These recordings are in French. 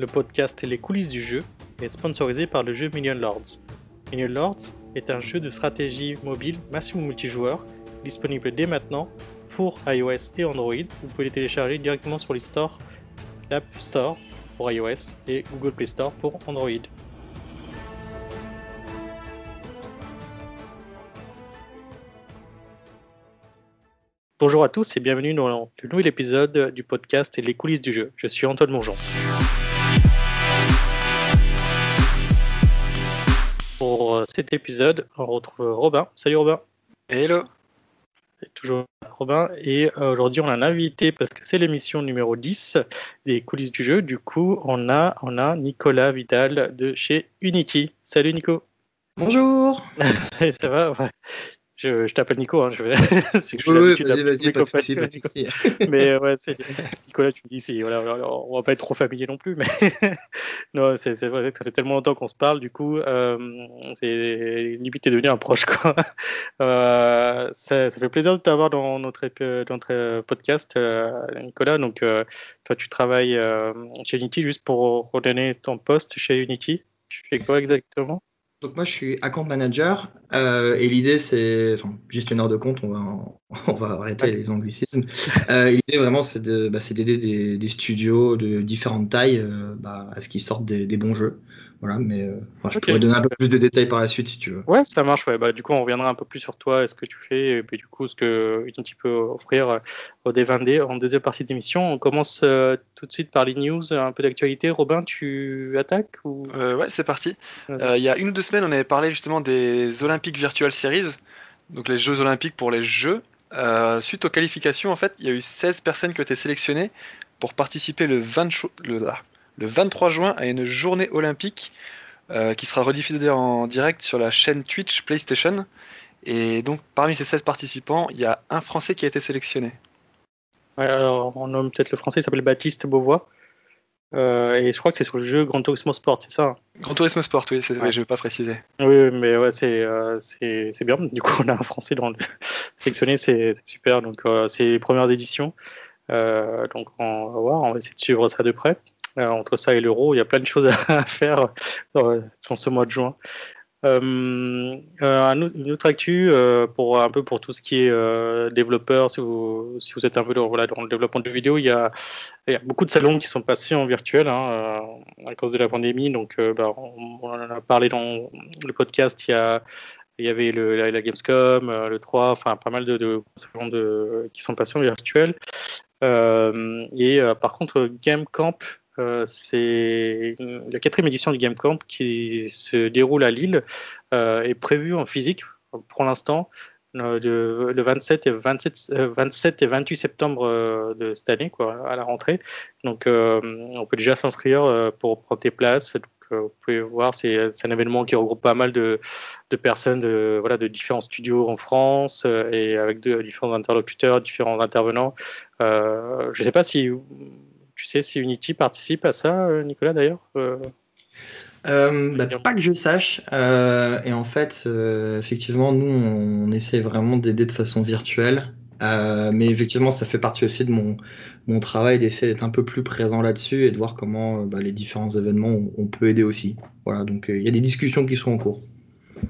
le podcast Les coulisses du jeu, est sponsorisé par le jeu Million Lords. Million Lords est un jeu de stratégie mobile massivement multijoueur, disponible dès maintenant pour iOS et Android. Vous pouvez les télécharger directement sur les stores, l'App Store pour iOS et Google Play Store pour Android. Bonjour à tous et bienvenue dans le nouvel épisode du podcast Les coulisses du jeu. Je suis Antoine Mongeon. Pour euh, cet épisode, on retrouve Robin. Salut Robin. Hello. Et toujours Robin. Et euh, aujourd'hui, on a un invité parce que c'est l'émission numéro 10 des coulisses du jeu. Du coup, on a, on a Nicolas Vidal de chez Unity. Salut Nico. Bonjour. Ça va ouais. Je, je t'appelle Nico, hein, je vais... que oui, oui, vas-y, vas-y, pas de soucis, pas de soucis. mais ouais, c'est... Nicolas, tu me dis, c'est, voilà, on va pas être trop familier non plus, mais non, c'est, c'est vrai que ça fait tellement longtemps qu'on se parle, du coup, euh, c'est limite t'es devenu un proche, quoi. Euh, ça, ça, fait plaisir de t'avoir dans notre, dans notre podcast, euh, Nicolas. Donc, euh, toi, tu travailles euh, chez Unity, juste pour redonner ton poste chez Unity. Tu fais quoi exactement? Donc moi je suis account manager euh, et l'idée c'est, enfin gestionnaire de compte, on va, on va arrêter les anglicismes. Euh, l'idée vraiment c'est de, bah, d'aider des, des, studios de différentes tailles euh, bah, à ce qu'ils sortent des, des, bons jeux. Voilà, mais euh, je okay, pourrais donner un peu plus de détails par la suite si tu veux. Ouais, ça marche. Ouais. Bah, du coup, on reviendra un peu plus sur toi et ce que tu fais, et puis du coup, ce que Unity peut offrir au D20D en deuxième partie d'émission. On commence euh, tout de suite par les news, un peu d'actualité. Robin, tu attaques ou... euh, Ouais, c'est parti. Euh, il y a une ou deux semaines, on avait parlé justement des Olympiques Virtual Series, donc les Jeux Olympiques pour les Jeux. Euh, suite aux qualifications, en fait, il y a eu 16 personnes qui ont été sélectionnées pour participer le 20 le, le 23 juin à une journée olympique euh, qui sera rediffusée en direct sur la chaîne Twitch PlayStation. Et donc, parmi ces 16 participants, il y a un Français qui a été sélectionné. Ouais, alors, on nomme peut-être le Français, il s'appelle Baptiste Beauvois. Euh, et je crois que c'est sur le jeu Gran Turismo Sport, c'est ça Gran Turismo Sport, oui, ouais, je ne vais pas préciser. Oui, mais ouais, c'est euh, bien. Du coup, on a un Français dans le sélectionné, c'est super. Donc, euh, c'est les premières éditions. Euh, donc, on va voir, on va essayer de suivre ça de près. Euh, entre ça et l'euro, il y a plein de choses à faire dans, dans ce mois de juin. Euh, une autre actu euh, pour un peu pour tout ce qui est euh, développeur, si vous, si vous êtes un peu dans, le développement de jeux vidéo, il y, a, beaucoup de salons qui sont passés en virtuel hein, à cause de la pandémie. Donc, bah, on, en a parlé dans le podcast. Il y avait la, Gamescom, le 3, enfin pas mal de, salons qui sont passés en virtuel. et par contre, Game Camp euh, c'est la quatrième édition du Game Camp qui se déroule à Lille euh, est prévue en physique pour l'instant euh, le 27 et 27, 27 et 28 septembre de cette année à la rentrée. Donc on peut déjà s'inscrire pour prendre tes places. Vous pouvez voir c'est un événement qui regroupe pas mal de, de personnes de, voilà, de différents studios en France et avec différents interlocuteurs différents intervenants. Je ne sais pas si tu sais si Unity participe à ça, euh, Nicolas, d'ailleurs euh... Euh, bah, pas que je sache. Euh, et en fait, euh, effectivement, nous, on essaie vraiment d'aider de façon virtuelle. mais effectivement, ça fait partie aussi de mon, mon travail d'essayer d'être un peu plus présent là-dessus et de voir comment bah, les différents événements, on, on, peut aider aussi. Voilà, donc il y a des discussions qui sont en cours.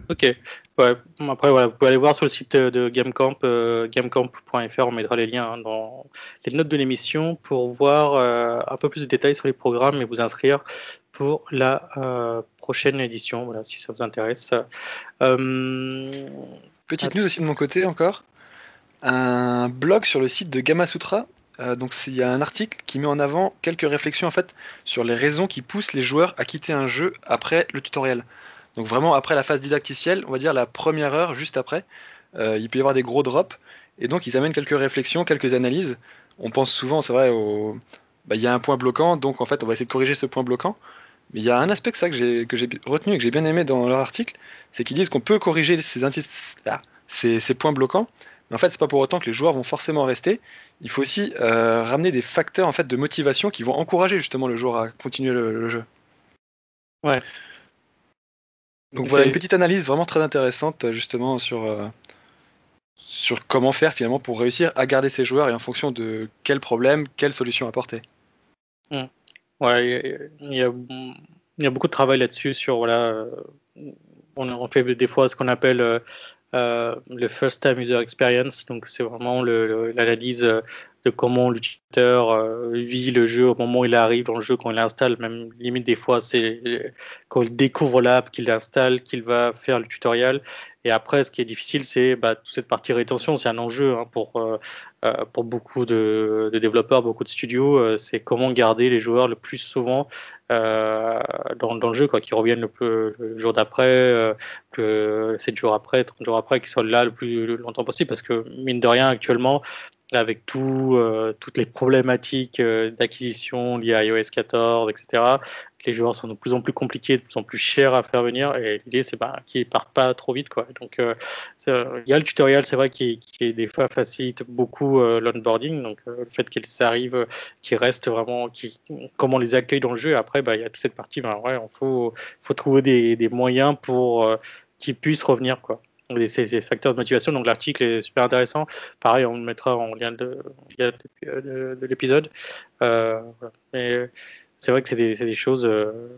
Ok. Après, vous pouvez aller voir sur le site de GameCamp, euh, gamecamp.fr, on mettra les liens hein, dans les notes de l'émission pour voir euh, un peu plus de détails sur les programmes et vous inscrire pour la euh, prochaine édition, voilà, si ça vous intéresse. Euh, Petite news aussi de mon côté encore. Un blog sur le site de Gamasutra. Euh, donc il y a un article qui met en avant quelques réflexions en fait sur les raisons qui poussent les joueurs à quitter un jeu après le tutoriel. Donc vraiment après la phase didacticielle, on va dire la première heure, juste après, euh, il peut y avoir des gros drops. Et donc ils amènent quelques réflexions, quelques analyses. On pense souvent, c'est vrai, bah, il y a un point bloquant, donc en fait on va essayer de corriger ce point bloquant. Mais il y a un aspect que, ça, que j'ai retenu et que j'ai bien aimé dans leur article, c'est qu'ils disent qu'on peut corriger ces, ah, ces, points bloquants, mais en fait c'est pas pour autant que les joueurs vont forcément rester. Il faut aussi euh, ramener des facteurs en fait de motivation qui vont encourager justement le joueur à continuer le, le jeu. Ouais. Donc voilà une petite analyse vraiment très intéressante justement sur, euh, sur comment faire finalement pour réussir à garder ses joueurs et en fonction de quel problème, quelle solution apporter. Mmh. Ouais, il y, a, il y a beaucoup de travail là-dessus sur voilà, on, fait des fois ce qu'on appelle euh, le first time user experience, donc c'est vraiment l'analyse de comment l'utilisateur euh, vit le jeu au moment où il arrive dans le jeu, quand il l'installe. Même limite, des fois, c'est quand il découvre l'app, qu'il l'installe, qu'il va faire le tutoriel. Et après, ce qui est difficile, c'est bah, toute cette partie rétention. C'est un enjeu hein, pour, euh, euh, pour beaucoup de, développeurs, beaucoup de studios. c'est comment garder les joueurs le plus souvent dans, dans, le jeu, quoi, qu'ils reviennent le, jour d'après, euh, 7 jours après, 30 jours après, qu'ils soient là le plus longtemps possible. Parce que, mine de rien, actuellement, avec tout, euh, toutes les problématiques euh, d'acquisition liées à iOS 14, etc. Les joueurs sont de plus en plus compliqués, de plus en plus chers à faire venir, et l'idée c'est bah, qu'ils partent pas trop vite. Quoi. Donc euh, il y a le tutoriel, c'est vrai, qui, des fois facilite beaucoup l'onboarding, donc le fait qu'ils arrivent, qu'ils restent vraiment, comment on les accueille dans le jeu. après, bah, il y a toute cette partie, bah, ouais, il faut, faut trouver des, des moyens pour qu'ils puissent revenir. quoi ces, facteurs de motivation. Donc l'article est super intéressant. Pareil, on le mettra en lien de, de, l'épisode. Euh, Mais c'est vrai que c'est des, choses. Euh,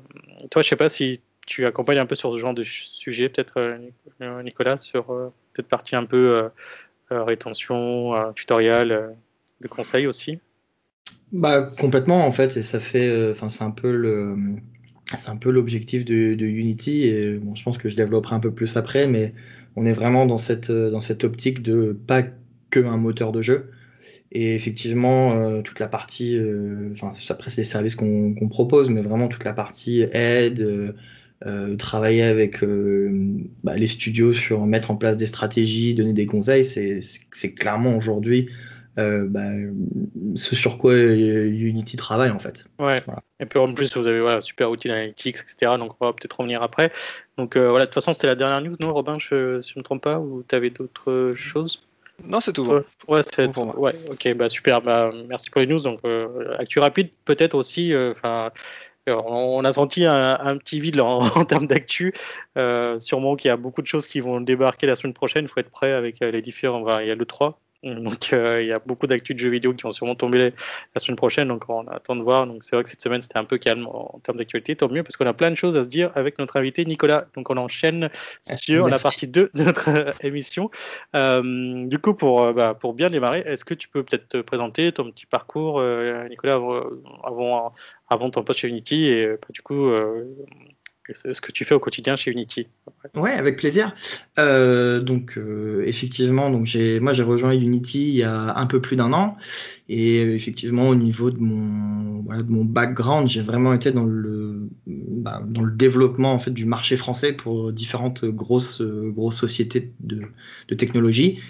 toi, je sais pas si tu accompagnes un peu sur ce genre de sujet, peut-être euh, Nicolas, sur cette partie un peu rétention, tutoriel, de conseils aussi? Bah complètement en fait, ça fait, enfin c'est un peu c'est un peu l'objectif de, Unity. Et bon, je pense que je développerai un peu plus après, mais on est vraiment dans cette, euh, dans cette optique de pas que un moteur de jeu. Et effectivement, euh, toute la partie, euh, enfin, après c'est des services qu'on propose, mais vraiment toute la partie aide, travailler avec bah, les studios sur mettre en place des stratégies, donner des conseils, c'est clairement aujourd'hui bah, ce sur quoi Unity travaille en fait. Ouais. Et puis en plus, vous avez voilà, super outil d'analytics, etc. Donc on va peut-être revenir après. Donc euh, voilà, de toute façon, c'était la dernière news, non, Robin, je, si je ne me trompe pas, ou tu avais d'autres choses? Non, c'est tout. Ouais, c'est tout. Ouais, ok, bah super. Bah, merci pour les news. Donc, euh, actu rapide, peut-être aussi. Euh, enfin. on a senti un, petit vide en, termes d'actu. sûrement qu'il y a beaucoup de choses qui vont débarquer la semaine prochaine. Il faut être prêt avec les différents. il y a le 3 donc euh, il y a beaucoup d'actu de jeux vidéo qui vont sûrement tomber la semaine prochaine, donc on attend de voir. Donc c'est vrai que cette semaine c'était un peu calme en, termes d'actualité, tant mieux parce qu'on a plein de choses à se dire avec notre invité Nicolas. Donc on enchaîne sur la partie 2 de notre euh, émission. Euh, du coup, pour, bah, pour bien démarrer, est-ce que tu peux peut-être te présenter ton petit parcours, Nicolas, avant, avant ton poste chez Unity et bah, du coup ce que tu fais au quotidien chez Unity. Ouais, avec plaisir. Euh, donc euh, effectivement, donc j'ai, moi j'ai rejoint Unity il y a un peu plus d'un an, et effectivement au niveau de mon, voilà, de mon background, j'ai vraiment été dans le, bah, dans le développement en fait du marché français pour différentes grosses, grosses sociétés de, de technologie.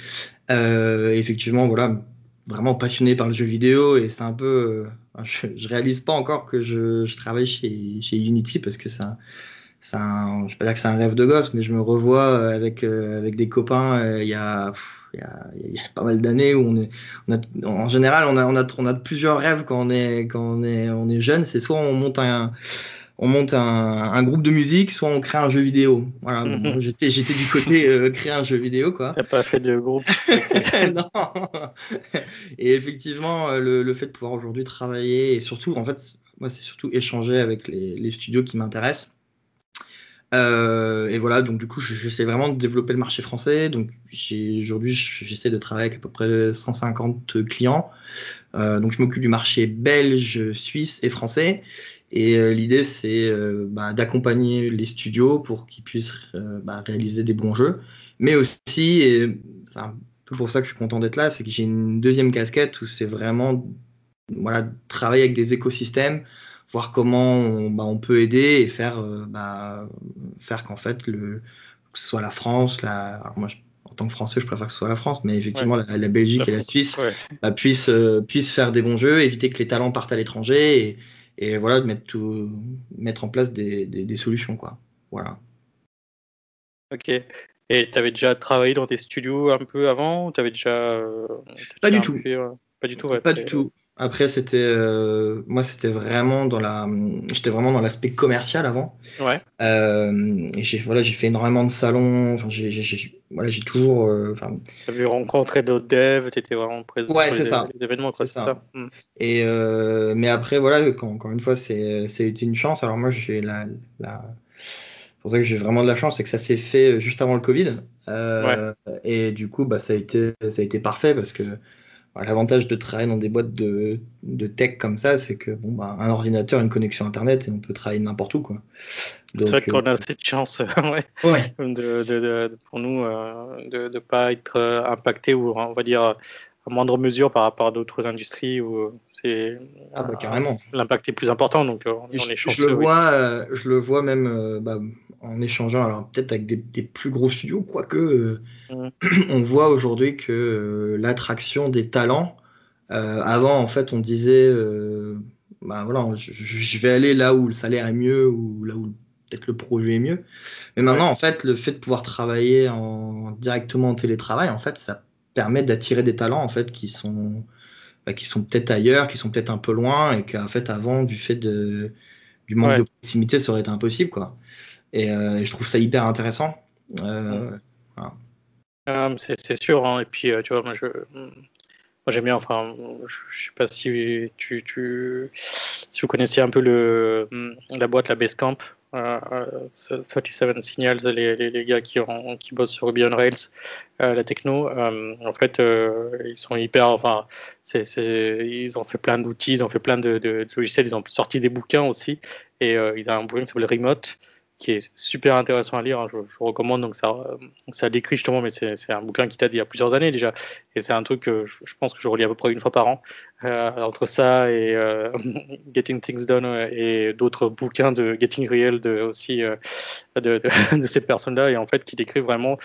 Euh, effectivement, voilà, vraiment passionné par le jeu vidéo et c'est un peu je, je, réalise pas encore que je, travaille chez, chez, Unity parce que c'est un, je vais pas dire que c'est un rêve de gosse, mais je me revois avec, euh, avec des copains euh, il y, a, il, y a, il y a pas mal d'années où on est, on a, en général, on a, on a, on a plusieurs rêves quand on est, quand on est, on est jeune. C'est soit on monte un, on monte un, groupe de musique, soit on crée un jeu vidéo. Voilà, mhm. j'étais, j'étais du côté euh, créer un jeu vidéo, quoi. T'as pas fait de groupe Non. Et effectivement, euh, le, fait de pouvoir aujourd'hui travailler et surtout, en fait, moi, c'est surtout échanger avec les, studios qui m'intéressent. Euh, et voilà, donc du coup, j'essaie vraiment de développer le marché français. Donc aujourd'hui, j'essaie de travailler avec à peu près 150 clients. donc je m'occupe du marché belge, suisse et français. Et euh, l'idée, c'est euh, bah, d'accompagner les studios pour qu'ils puissent euh, bah, réaliser des bons jeux. Mais aussi, et c'est un peu pour ça que je suis content d'être là, c'est que j'ai une deuxième casquette où c'est vraiment voilà, travailler avec des écosystèmes, voir comment on, bah, on peut aider et faire, faire qu'en fait, le, que ce soit la France, la, moi, en tant que Français, je préfère que ce soit la France, mais effectivement, la, Belgique et la Suisse puissent, puissent faire des bons jeux, éviter que les talents partent à l'étranger et, et voilà, de mettre, tout, mettre en place des, des, solutions. Quoi. Voilà. Ok. Et tu avais déjà travaillé dans tes studios un peu avant Tu avais déjà. pas, du tout. pas du tout. pas du tout. Après, c'était euh, moi, c'était vraiment dans la, j'étais vraiment dans l'aspect commercial avant. Ouais. Euh, j'ai voilà, j'ai fait énormément de salons. Enfin, j'ai, j'ai, voilà, j'ai toujours. Euh, enfin. tu avais rencontré d'autres devs, tu étais vraiment présent. Ouais, c'est ça. Les événements, c'est ça. Hmm. Et mais après, voilà, quand, encore une fois, c'est, été une chance. Alors moi, j'ai la, la... C'est pour ça que j'ai vraiment de la chance, c'est que ça s'est fait juste avant le Covid. Ouais. Et du coup, bah, ça a été, ça a été parfait parce que L'avantage de travailler dans des boîtes de, de tech comme ça, c'est que bon, bah, un ordinateur, une connexion internet, et on peut travailler n'importe où. C'est vrai qu'on a cette chance ouais. De, de, pour nous euh, de ne pas être euh, impacté ou on va dire à moindre mesure par rapport à d'autres industries où c'est ah bah, carrément l'impact est plus important donc on, est chanceux. Je le vois, je le vois même bah, en échangeant, alors peut-être avec des, plus gros studios, quoique euh, mm. on voit aujourd'hui que euh, l'attraction des talents, euh, avant en fait on disait, bah voilà, je, vais aller là où le salaire est mieux ou là où peut-être le projet est mieux. Mais maintenant en fait le fait de pouvoir travailler en, directement en télétravail, en fait ça permet d'attirer des talents en fait qui sont bah, qui sont peut-être ailleurs, qui sont peut-être un peu loin et qu'en fait avant du fait de du manque de proximité ça aurait été impossible quoi. Euh, et, je trouve ça hyper intéressant. Euh, ah, c'est sûr. Hein. Et puis, euh, tu vois, moi, j'aime bien, enfin, je sais pas si tu, si vous connaissiez un peu le, la boîte, la Basecamp, euh, 37 Signals, les, les, gars qui, ont, qui bossent sur Ruby on Rails, la techno, en fait, ils sont hyper, enfin, c'est ils ont fait plein d'outils, ils ont fait plein de, de, logiciels, ils ont sorti des bouquins aussi, et ils ont un bouquin qui s'appelle Remote, qui est super intéressant à lire. Hein, je, vous recommande. Donc ça, ça décrit justement, mais c'est un bouquin qui date il y a plusieurs années déjà. Et c'est un truc que je, pense que je relis à peu près une fois par an. Euh, entre ça et euh, Getting Things Done et d'autres bouquins de Getting Real de, aussi euh, de, ces personnes-là et en fait qui décrivent vraiment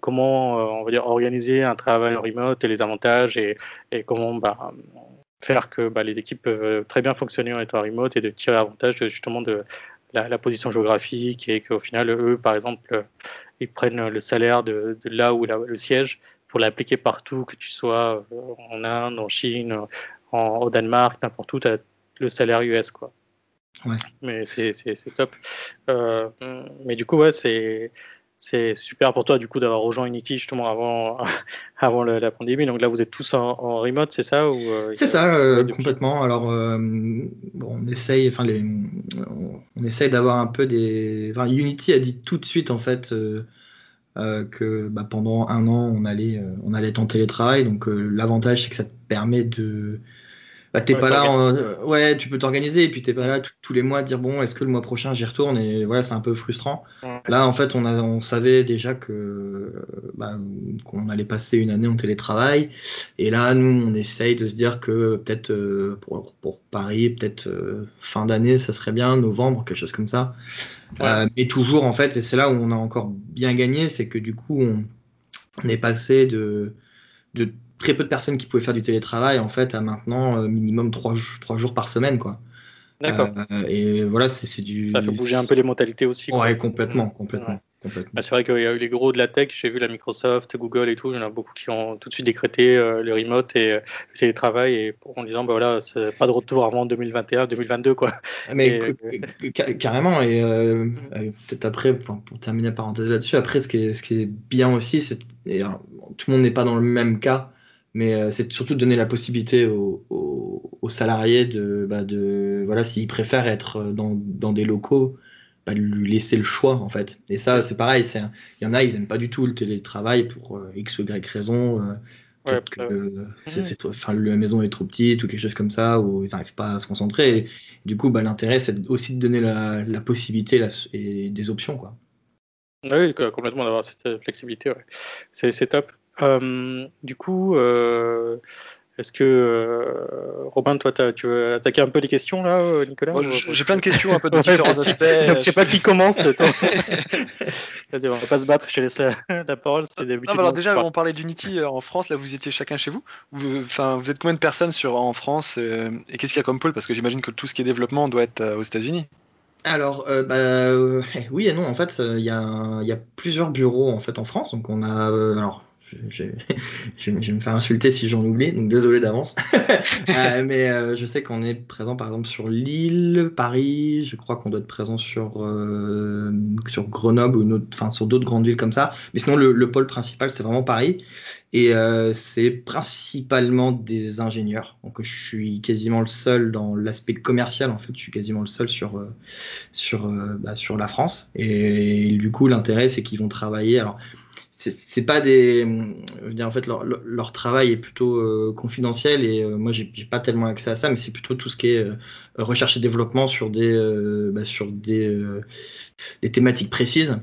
comment on va dire organiser un travail en remote et les avantages et, et comment bah, faire que bah, les équipes peuvent très bien fonctionner en étant remote et de tirer avantage justement de, la, position géographique et qu'au final, eux, par exemple, ils prennent le salaire de, là où le siège pour l'appliquer partout, que tu sois euh, en Inde, en Chine, en, au Danemark, n'importe où, tu as le salaire US. Quoi. Ouais. Mais c'est top. Euh, mais du coup, ouais, c'est c'est super pour toi du coup d'avoir rejoint Unity justement avant, avant la, pandémie. Donc là, vous êtes tous en, remote, c'est ça ou euh, C'est ça, euh, complètement. Alors, euh, on essaye, enfin, les, on, essaye d'avoir un peu des. Enfin, Unity a dit tout de suite en fait que bah, pendant un an, on allait, on allait être en télétravail. Donc, l'avantage, c'est que ça te permet de bah, t'es pas là, euh, ouais, tu peux t'organiser et puis t'es pas là tous les mois à dire bon, est-ce que le mois prochain j'y retourne et voilà, c'est un peu frustrant. Là, en fait, on, a, on savait déjà que bah, qu'on allait passer une année en télétravail et là, nous, on essaye de se dire que peut-être euh, pour, pour, Paris, peut-être euh, fin d'année, ça serait bien, novembre, quelque chose comme ça. mais toujours, en fait, et c'est là où on a encore bien gagné, c'est que du coup, on, on est passé de de très peu de personnes qui pouvaient faire du télétravail en fait à maintenant euh, minimum trois, jours par semaine quoi. D'accord. Euh, et voilà, c'est du. Ça fait bouger un peu les mentalités aussi. Ouais, complètement, complètement. Bah, c'est vrai qu'il y a eu les gros de la tech, j'ai vu la Microsoft, Google et tout, il y en a beaucoup qui ont tout de suite décrété euh, le remote et le télétravail et en disant bah voilà, c'est pas de retour avant 2021, 2022 quoi. Mais carrément et peut-être après pour, terminer la parenthèse là-dessus, après ce qui est, ce qui est bien aussi, c'est tout le monde n'est pas dans le même cas mais euh, c'est surtout de donner la possibilité aux, salariés de, bah de voilà, s'ils préfèrent être dans, dans des locaux, bah, lui laisser le choix en fait. Et ça, c'est pareil. Il y en a, ils n'aiment pas du tout le télétravail pour euh, x ou y raison. Euh, peut-être que c'est, enfin, la maison est trop petite ou quelque chose comme ça, ou ils n'arrivent pas à se concentrer. du coup, bah, l'intérêt, c'est aussi de donner la, la possibilité et des options. Quoi. Oui, complètement d'avoir cette flexibilité. C'est top. Euh, du coup, euh, est-ce que euh, Robin, toi, tu veux attaquer un peu les questions là, Nicolas J'ai plein de questions un peu de différents aspects. Je sais pas qui commence. Toi. Vas-y, on va pas se battre. Je te laisse la, parole. alors déjà, on parlait d'Unity en France. Là, vous étiez chacun chez vous. Enfin, vous, êtes combien de personnes sur en France et qu'est-ce qu'il y a comme pôle Parce que j'imagine que tout ce qui est développement doit être aux États-Unis. Alors, bah, oui et non. En fait, il y, y, a plusieurs bureaux en fait en France. Donc, on a alors je, vais me faire insulter si j'en oublie, donc désolé d'avance. Euh, mais euh, je sais qu'on est présent par exemple sur Lille, Paris, je crois qu'on doit être présent sur, euh, sur Grenoble ou sur d'autres grandes villes comme ça. Mais sinon, le, pôle principal, c'est vraiment Paris. Et c'est principalement des ingénieurs. Donc je suis quasiment le seul dans l'aspect commercial, en fait, je suis quasiment le seul sur, sur, bah, sur la France. Et, et du coup, l'intérêt, c'est qu'ils vont travailler. Alors, c'est pas des. Je veux dire, en fait, leur, travail est plutôt euh, confidentiel et euh, moi, j'ai pas tellement accès à ça, mais c'est plutôt tout ce qui est euh, recherche et développement sur des, bah, sur des, des, thématiques précises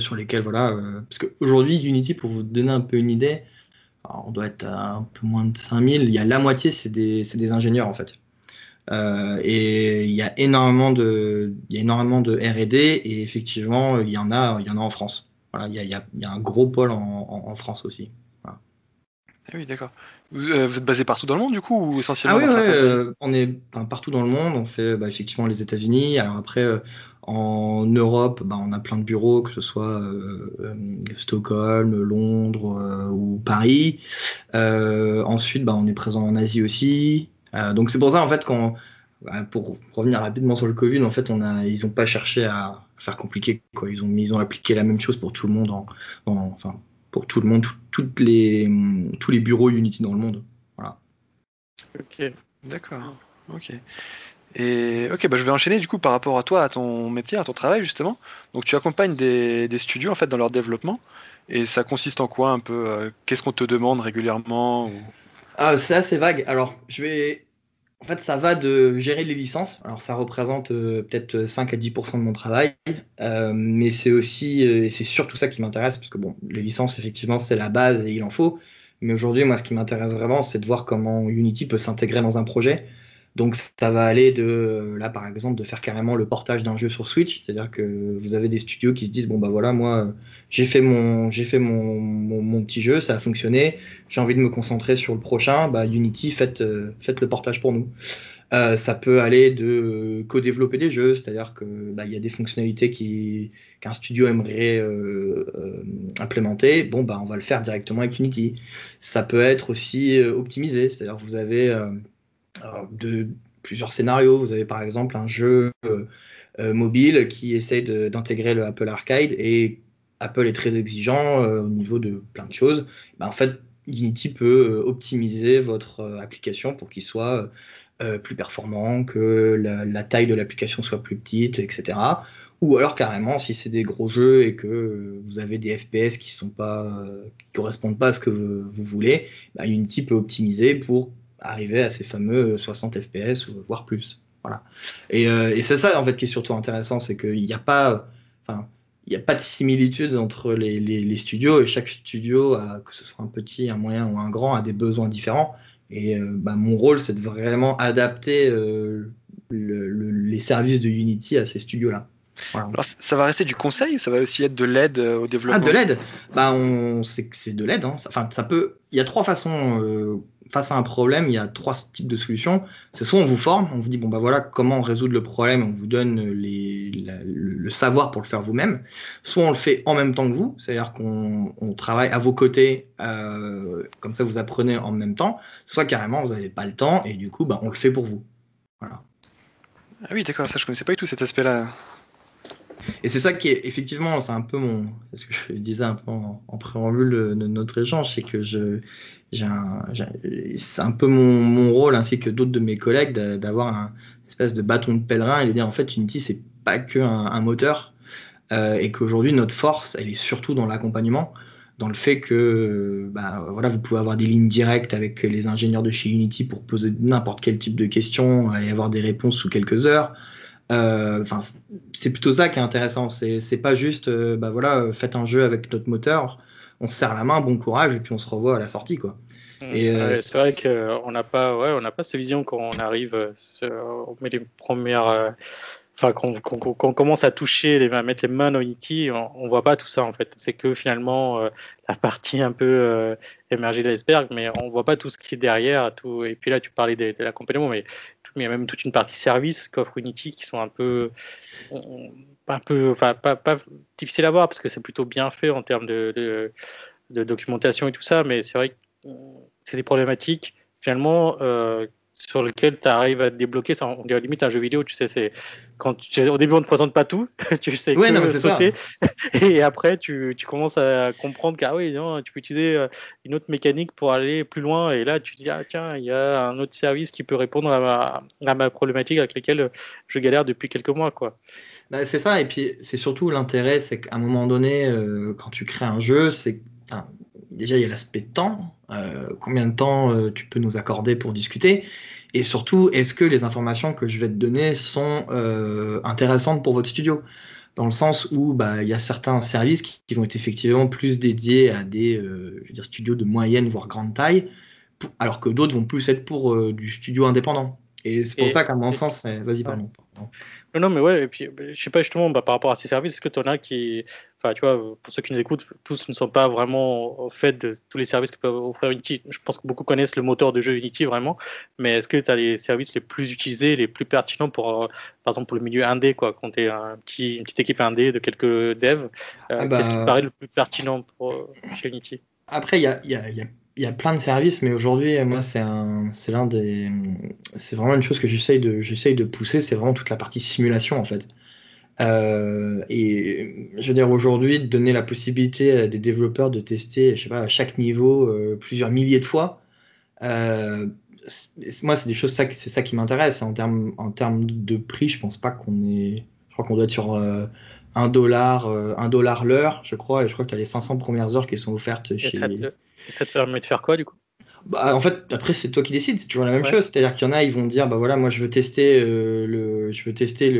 sur lesquelles, voilà. parce qu'aujourd'hui, Unity, pour vous donner un peu une idée, on doit être à un peu moins de 5000. Il y a la moitié, c'est des, des, ingénieurs, en fait. et il y a énormément de, énormément de R&D et effectivement, il y il y en a en France il y, a, un gros pôle en, France aussi. Ah oui, d'accord. Euh, vous, êtes basé partout dans le monde, du coup, ou essentiellement Ah oui, euh, on est partout dans le monde. On fait bah, effectivement les États-Unis. Alors après, euh, en Europe, bah, on a plein de bureaux, que ce soit Stockholm, Londres ou Paris. ensuite, bah, on est présent en Asie aussi. donc c'est pour ça, en fait, qu'on pour revenir rapidement sur le Covid, en fait, on a, ils n'ont pas cherché à, faire compliqué. Quoi. Ils, ont, ils ont appliqué la même chose pour tout le monde, en, enfin, pour tout le monde, toutes les, tous les bureaux Unity dans le monde. Voilà. Ok, d'accord. Ok. Et ok, bah je vais enchaîner du coup par rapport à toi, à ton métier, à ton travail justement. Donc tu accompagnes des, des studios en fait dans leur développement. Et ça consiste en quoi un peu euh, Qu'est-ce qu'on te demande régulièrement ah, C'est assez vague. Alors je vais en fait, ça va de gérer les licences. Alors, ça représente euh, peut-être 5 à 10% de mon travail, euh, mais c'est aussi, euh, et c'est surtout ça qui m'intéresse, parce que bon, les licences, effectivement, c'est la base et il en faut. Mais aujourd'hui, moi, ce qui m'intéresse vraiment, c'est de voir comment Unity peut s'intégrer dans un projet. Donc ça va aller de, là par exemple, de faire carrément le portage d'un jeu sur Switch, c'est-à-dire que vous avez des studios qui se disent, bon bah voilà, moi j'ai fait, mon, j'ai fait mon, mon, petit jeu, ça a fonctionné, j'ai envie de me concentrer sur le prochain, bah Unity, faites, euh, le portage pour nous. Euh, ça peut aller de co-développer des jeux, c'est-à-dire que bah, y a des fonctionnalités qui, qu'un studio aimerait euh, implémenter, bon bah on va le faire directement avec Unity. Ça peut être aussi optimisé, c'est-à-dire que vous avez de plusieurs scénarios. Vous avez par exemple un jeu euh, euh, mobile qui essaye d'intégrer le Apple Arcade et Apple est très exigeant euh, au niveau de plein de choses. Ben, en fait, Unity peut optimiser votre application pour qu'il soit plus performant, que la, taille de l'application soit plus petite, etc. Ou alors carrément, si c'est des gros jeux et que vous avez des FPS qui sont pas, qui correspondent pas à ce que vous, voulez, ben, Unity peut optimiser pour arriver à ces fameux 60 FPS ou voire plus. Voilà. Et, euh, et c'est ça en fait qui est surtout intéressant, c'est qu'il n'y a pas, enfin, il n'y a pas de similitude entre les, les, studios et chaque studio, a, que ce soit un petit, un moyen ou un grand, a des besoins différents. Et euh, bah, mon rôle, c'est de vraiment adapter euh, les services de Unity à ces studios-là. Alors, ça va rester du conseil ou ça va aussi être de l'aide au développement Ah, de l'aide bah, on... C'est de l'aide. Hein. Enfin, ça peut... Il y a trois façons face à un problème, il y a trois types de solutions. C'est soit on vous forme, on vous dit bon bah voilà comment résoudre le problème, on vous donne le, savoir pour le faire vous-même. Soit on le fait en même temps que vous, c'est-à-dire qu'on travaille à vos côtés, euh, comme ça vous apprenez en même temps. Soit carrément vous n'avez pas le temps et du coup bah, on le fait pour vous. Voilà. Ah oui d'accord, ça je connaissais pas du tout cet aspect-là. Et c'est ça qui est effectivement, c'est un peu mon, ce que je disais un peu en, préambule de notre échange, c'est que je, j'ai c'est un peu mon, mon, rôle ainsi que d'autres de mes collègues d'avoir un espèce de bâton de pèlerin et de dire en fait Unity c'est pas que un, moteur euh, et qu'aujourd'hui notre force elle est surtout dans l'accompagnement dans le fait que bah, voilà, vous pouvez avoir des lignes directes avec les ingénieurs de chez Unity pour poser n'importe quel type de questions et avoir des réponses sous quelques heures. Euh, enfin, c'est plutôt ça qui est intéressant. C'est pas juste, euh, bah voilà, faites un jeu avec notre moteur, on se serre la main, bon courage, et puis on se revoit à la sortie, quoi. Mmh. Euh, c'est vrai qu'on n'a pas, ouais, on n'a pas cette vision quand on arrive, on met les premières, enfin quand, on commence à toucher, les, à mettre les mains dans Unity, on, ne voit pas tout ça en fait. C'est que finalement la partie un peu émergée de l'iceberg, mais on voit pas tout ce qui est derrière. Tout. Et puis là, tu parlais de, de l'accompagnement, mais il y a même toute une partie service qu'offre Unity qui sont un peu, un peu, enfin, pas, pas difficile à voir parce que c'est plutôt bien fait en termes de, de documentation et tout ça, mais c'est vrai que c'est des problématiques. Finalement sur lequel tu arrives à te débloquer. Ça, on dirait limite un jeu vidéo, tu sais, c'est quand tu, au début on ne te présente pas tout, tu sais ouais, que sauter, et après tu, tu, commences à comprendre qu'ah oui, non, tu peux utiliser euh, une autre mécanique pour aller plus loin, et là tu te dis, ah tiens, il y a un autre service qui peut répondre à ma, à ma problématique avec laquelle je galère depuis quelques mois. quoi. Bah, c'est ça, et puis c'est surtout l'intérêt, c'est qu'à un moment donné, euh, quand tu crées un jeu, c'est déjà il y a l'aspect temps, euh, combien de temps tu peux nous accorder pour discuter, et surtout, est-ce que les informations que je vais te donner sont euh, intéressantes pour votre studio? Dans le sens où bah, il y a certains services qui, vont être effectivement plus dédiés à des euh, je veux dire, studios de moyenne voire grande taille, alors que d'autres vont plus être pour euh, du studio indépendant. Et c'est pour ça qu'à mon sens, vas-y, pardon. Non, mais ouais, et puis bah, je sais pas justement bah, par rapport à ces services, est-ce que tu en as qui, enfin, tu vois, pour ceux qui nous écoutent, tous ne sont pas vraiment au fait de tous les services que peut offrir Unity? Je pense que beaucoup connaissent le moteur de jeu Unity vraiment, mais est-ce que tu as les services les plus utilisés, les plus pertinents pour, euh, par exemple, pour le milieu indé, quoi, quand tu es un petit, une petite équipe indé de quelques devs, euh, ah bah, qu'est-ce qui te paraît le plus pertinent pour, euh, chez Unity? Après, il y a, y, a, y a il y a plein de services, mais aujourd'hui, moi, c'est l'un des, c'est vraiment une chose que j'essaye de, de pousser, c'est vraiment toute la partie simulation en fait. Euh, et je veux dire aujourd'hui, donner la possibilité à des développeurs de tester, je sais pas, à chaque niveau euh, plusieurs milliers de fois. Euh, moi, c'est des choses ça, c'est ça qui m'intéresse. En termes, en termes de prix, je pense pas qu'on est, je crois qu'on doit être sur un dollar, un dollar l'heure, je crois, et je crois que tu as les 500 premières heures qui sont offertes chez. Et ça te permet de faire quoi du coup? Bah, en fait, après, c'est toi qui décides, c'est toujours la même chose. C'est-à-dire qu'il y en a, ils vont dire bah voilà, moi je veux tester, euh, le, je veux tester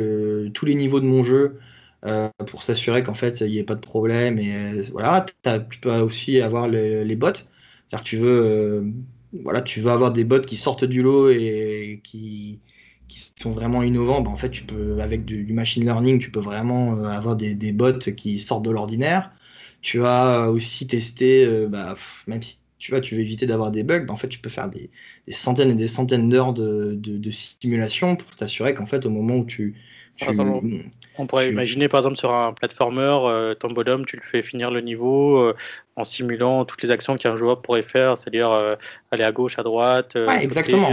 tous les niveaux de mon jeu euh, pour s'assurer qu'en fait il n'y ait pas de problème. Et euh, voilà, tu peux aussi avoir les, bots. C'est-à-dire que tu veux, voilà, tu veux avoir des bots qui sortent du lot et qui, sont vraiment innovants. Bah, en fait, tu peux, avec du, machine learning, tu peux vraiment avoir des bots qui sortent de l'ordinaire. Tu as aussi testé, bah, même si tu vois, tu veux éviter d'avoir des bugs, ben, en fait, tu peux faire des, centaines et des centaines d'heures de, de, simulation pour t'assurer qu'en fait, au moment où tu. on pourrait imaginer, par exemple, sur un platformer, euh, ton bonhomme, tu le fais finir le niveau euh, en simulant toutes les actions qu'un joueur pourrait faire, c'est-à-dire euh, aller à gauche, à droite. ouais, exactement.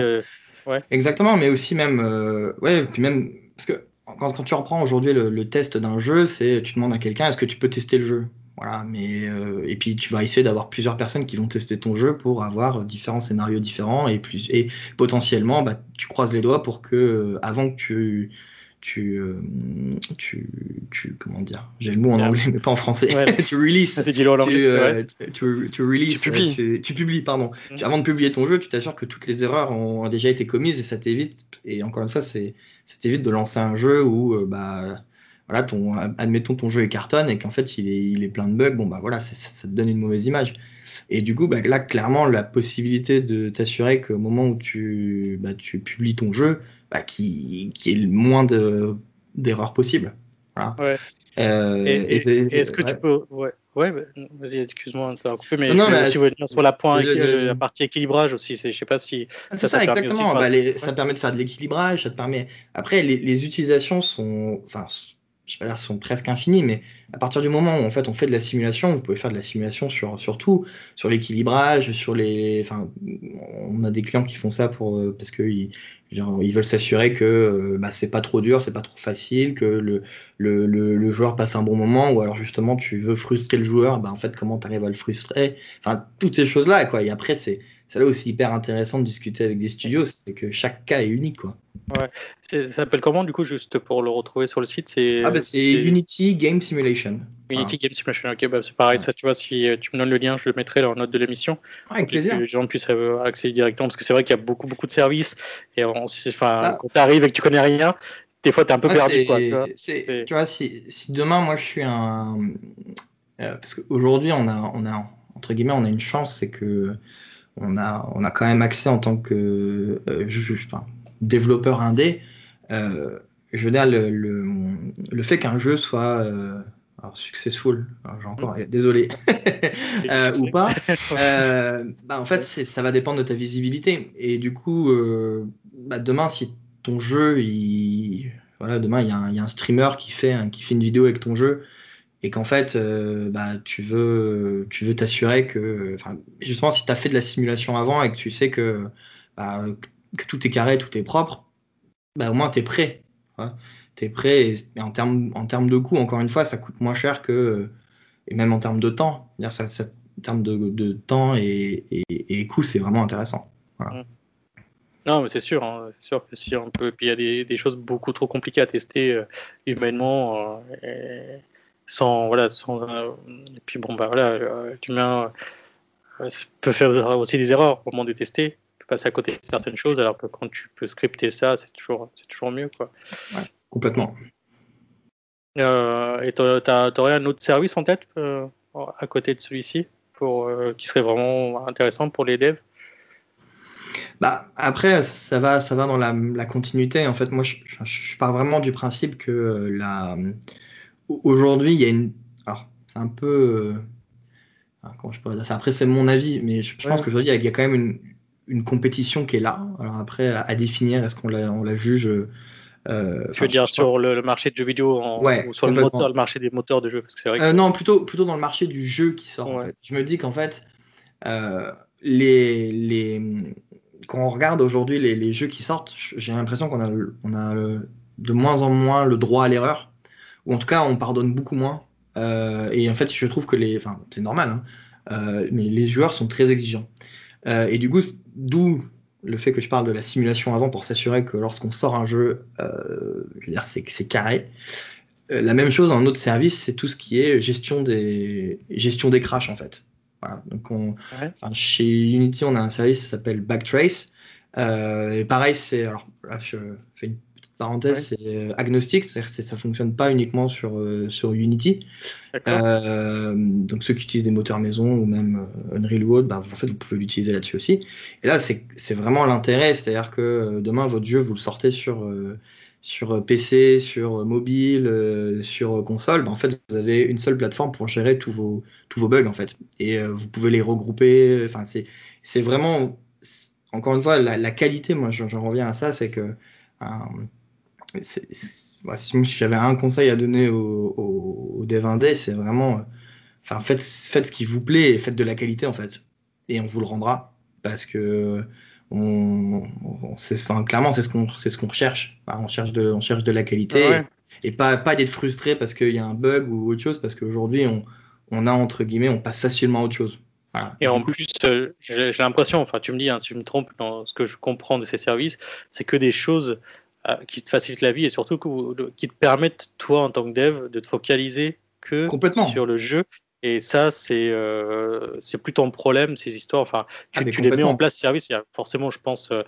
ouais. Exactement, mais aussi même. ouais, puis même. Parce que quand, quand tu reprends aujourd'hui le, le, test d'un jeu, c'est tu demandes à quelqu'un est-ce que tu peux tester le jeu? Voilà, mais euh, et puis tu vas essayer d'avoir plusieurs personnes qui vont tester ton jeu pour avoir différents scénarios différents et plus et potentiellement bah, tu croises les doigts pour que euh, avant que tu tu, euh, tu, tu, comment dire j'ai le mot en anglais mais pas en français. Tu release tu, tu, tu publies, tu, publies pardon. Mm. avant de publier ton jeu tu t'assures que toutes les erreurs ont déjà été commises et ça t'évite et encore une fois c'est ça t'évite de lancer un jeu où bah voilà, ton, admettons ton jeu est cartonne et qu'en fait il est, il est plein de bugs, bon bah voilà, ça, ça, te donne une mauvaise image. Et du coup, bah, là, clairement, la possibilité de t'assurer qu'au moment où tu, bah, tu publies ton jeu, bah, qu'il qui est le moins d'erreurs possibles. Voilà. Ouais. Euh, est-ce que tu peux. Ouais, ouais bah, vas-y, excuse-moi de coupé, mais, non, mais si sur la, point, la partie équilibrage aussi, je sais pas si. Ah, c'est ça, exactement. Bah, ça permet de faire de l'équilibrage, ça te permet. Après, les, les utilisations sont. Enfin, je sais pas dire, sont presque infinis, mais à partir du moment où en fait on fait de la simulation, vous pouvez faire de la simulation sur, tout, sur l'équilibrage, sur les, enfin, on a des clients qui font ça pour euh, parce que ils, ils veulent s'assurer que euh, bah, c'est pas trop dur, c'est pas trop facile, que le, le, le, joueur passe un bon moment, ou alors justement tu veux frustrer le joueur, bah en fait comment tu arrives à le frustrer, enfin toutes ces choses là quoi. Et après c'est c'est là aussi hyper intéressant de discuter avec des studios, c'est que chaque cas est unique. Quoi. Ouais. Ça s'appelle comment, du coup, juste pour le retrouver sur le site c'est, Ah, bah, Unity Game Simulation. Unity Game Simulation, ok, bah, c'est pareil, ça, tu vois, si euh, tu me donnes le lien, je le mettrai dans la note de l'émission. avec plaisir. Que les gens puissent accéder directement, parce que c'est vrai qu'il y a beaucoup, beaucoup de services, et on, ah. quand tu arrives et que tu connais rien, des fois, tu es un peu perdu. Quoi, tu, vois, tu vois, si, si, demain, moi, je suis un. Euh, parce qu'aujourd'hui, on a, on a, entre guillemets, on a une chance, c'est que on a, on a quand même accès en tant que euh, enfin, développeur indé. Euh, je veux dire, le, le, fait qu'un jeu soit euh, alors, successful, j'ai encore, mm. désolé, euh, ou pas, bah, en fait, ça va dépendre de ta visibilité. Et du coup, bah, demain, si ton jeu, il, voilà, demain, il y, a un, y, a un streamer qui fait, qui fait une vidéo avec ton jeu et qu'en fait, bah, tu veux tu veux t'assurer que, justement, si tu as fait de la simulation avant et que tu sais que, bah, que tout est carré, tout est propre, bah, au moins tu es prêt. Tu es prêt et, en termes en termes de coût, encore une fois, ça coûte moins cher que, et même en termes de temps. En termes de, de temps et, et, coût, c'est vraiment intéressant. Mmh. Non, mais c'est sûr, hein, c'est sûr que si on peut. Puis il y a des, des, choses beaucoup trop compliquées à tester euh, humainement, euh, sans voilà, sans. Euh, et puis bon bah voilà, l'humain peut faire aussi des erreurs au moment de tester, peut passer à côté de certaines choses, alors que quand tu peux scripter ça, c'est toujours, c'est toujours mieux quoi. Ouais, complètement. et t'aurais un autre service en tête à côté de celui-ci pour qui serait vraiment intéressant pour les devs? Bah, après, ça va, ça va dans la, la continuité. En fait, moi, je, je, pars vraiment du principe que euh, la... aujourd'hui, il y a une. Alors, c'est un peu. Euh, comment je pourrais dire ça? Après, c'est mon avis, mais je, pense qu'aujourd'hui, il y, a quand même une, une, compétition qui est là. Alors, après, à, définir, est-ce qu'on la, on la juge. Euh, tu veux dire sur le, marché de jeux vidéo ou sur le, moteur, le marché des moteurs de jeux? Parce que vrai euh, Non, plutôt, plutôt dans le marché du jeu qui sort. En fait. Je me dis qu'en fait, les, les, quand on regarde aujourd'hui les, jeux qui sortent, j'ai l'impression qu'on a, on a de moins en moins le droit à l'erreur, ou en tout cas on pardonne beaucoup moins. Euh, et en fait, je trouve que les, enfin, c'est normal, hein, euh, mais les joueurs sont très exigeants. Euh, et du coup, d'où le fait que je parle de la simulation avant pour s'assurer que lorsqu'on sort un jeu, je veux dire, c'est c'est carré. la même chose en autre service, c'est tout ce qui est gestion des gestion des crashs en fait. Donc on, chez Unity, on a un service qui s'appelle Backtrace. Euh, et pareil, c'est alors là, je fais une parenthèse, c'est euh, agnostique, c'est-à-dire que ça fonctionne pas uniquement sur euh, sur Unity. donc ceux qui utilisent des moteurs maison ou même Unreal ou autre, bah, en fait, vous pouvez l'utiliser là-dessus aussi. Et là, c'est vraiment l'intérêt, c'est-à-dire que demain votre jeu, vous le sortez sur sur PC, sur mobile, euh, sur console, ben, en fait, vous avez une seule plateforme pour gérer tous vos, tous vos bugs, en fait. Et euh, vous pouvez les regrouper. Enfin, c'est vraiment, encore une fois, la, qualité, moi, j'en reviens à ça, c'est que euh, si j'avais un conseil à donner aux, aux, dev indés, c'est vraiment, enfin, faites, faites ce qui vous plaît et faites de la qualité, en fait. Et on vous le rendra. Parce que on, enfin, clairement, c'est ce qu'on c'est ce qu'on recherche. on, cherche de, on cherche de la qualité et, pas, pas d'être frustré parce qu'il y a un bug ou autre chose, parce qu'aujourd'hui, on, on a, entre guillemets, on passe facilement à autre chose. Et en plus, euh, j'ai l'impression, enfin, tu me dis hein, si je me trompe dans ce que je comprends de ces services, c'est que des choses euh, qui te facilitent la vie et surtout qui te permettent, toi, en tant que dev, de te focaliser que sur le jeu et ça, c'est euh, c'est plus ton problème, ces histoires. Enfin, tu, ah, tu les mets en place, service. Forcément, je pense, euh,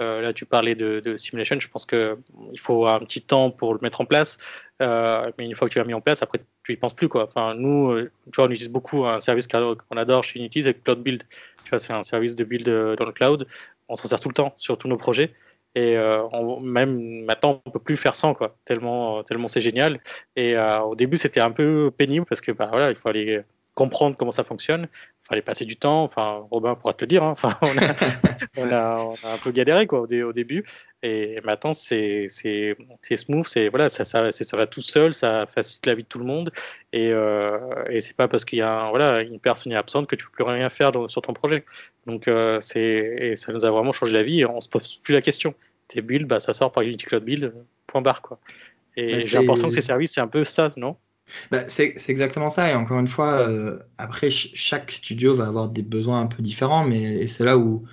euh, là, tu parlais de, de, simulation. Je pense qu'il faut un petit temps pour le mettre en place. Euh, mais une fois que tu l'as mis en place, après, tu y penses plus. Quoi. Enfin, nous, tu vois, on utilise beaucoup un service qu'on adore chez Unity, c'est Cloud Build. Tu vois, c'est un service de build dans le cloud. On s'en sert tout le temps sur tous nos projets. Et euh, même maintenant, on peut plus faire sans, quoi. Tellement, tellement c'est génial. Et euh, au début, c'était un peu pénible parce que bah, voilà, il fallait comprendre comment ça fonctionne. Il fallait passer du temps. Enfin, Robin pourra te le dire. Hein. Enfin, on a, on, on, un peu galéré quoi, au début. Et maintenant, c'est smooth. C'est voilà, ça, ça, ça, va tout seul. Ça facilite la vie de tout le monde. Et, euh, et c'est pas parce qu'il y a un, voilà, une personne est absente que tu peux plus rien faire sur ton projet. Donc, euh, c'est ça nous a vraiment changé la vie. Et on se pose plus la question. Tes builds, bah, ça sort par Unity Cloud Build. Point barre quoi. Et bah, j'ai l'impression que ces services, c'est un peu ça, non? Bah, c'est exactement ça. Et encore une fois, euh, après, chaque studio va avoir des besoins un peu différents, mais c'est là où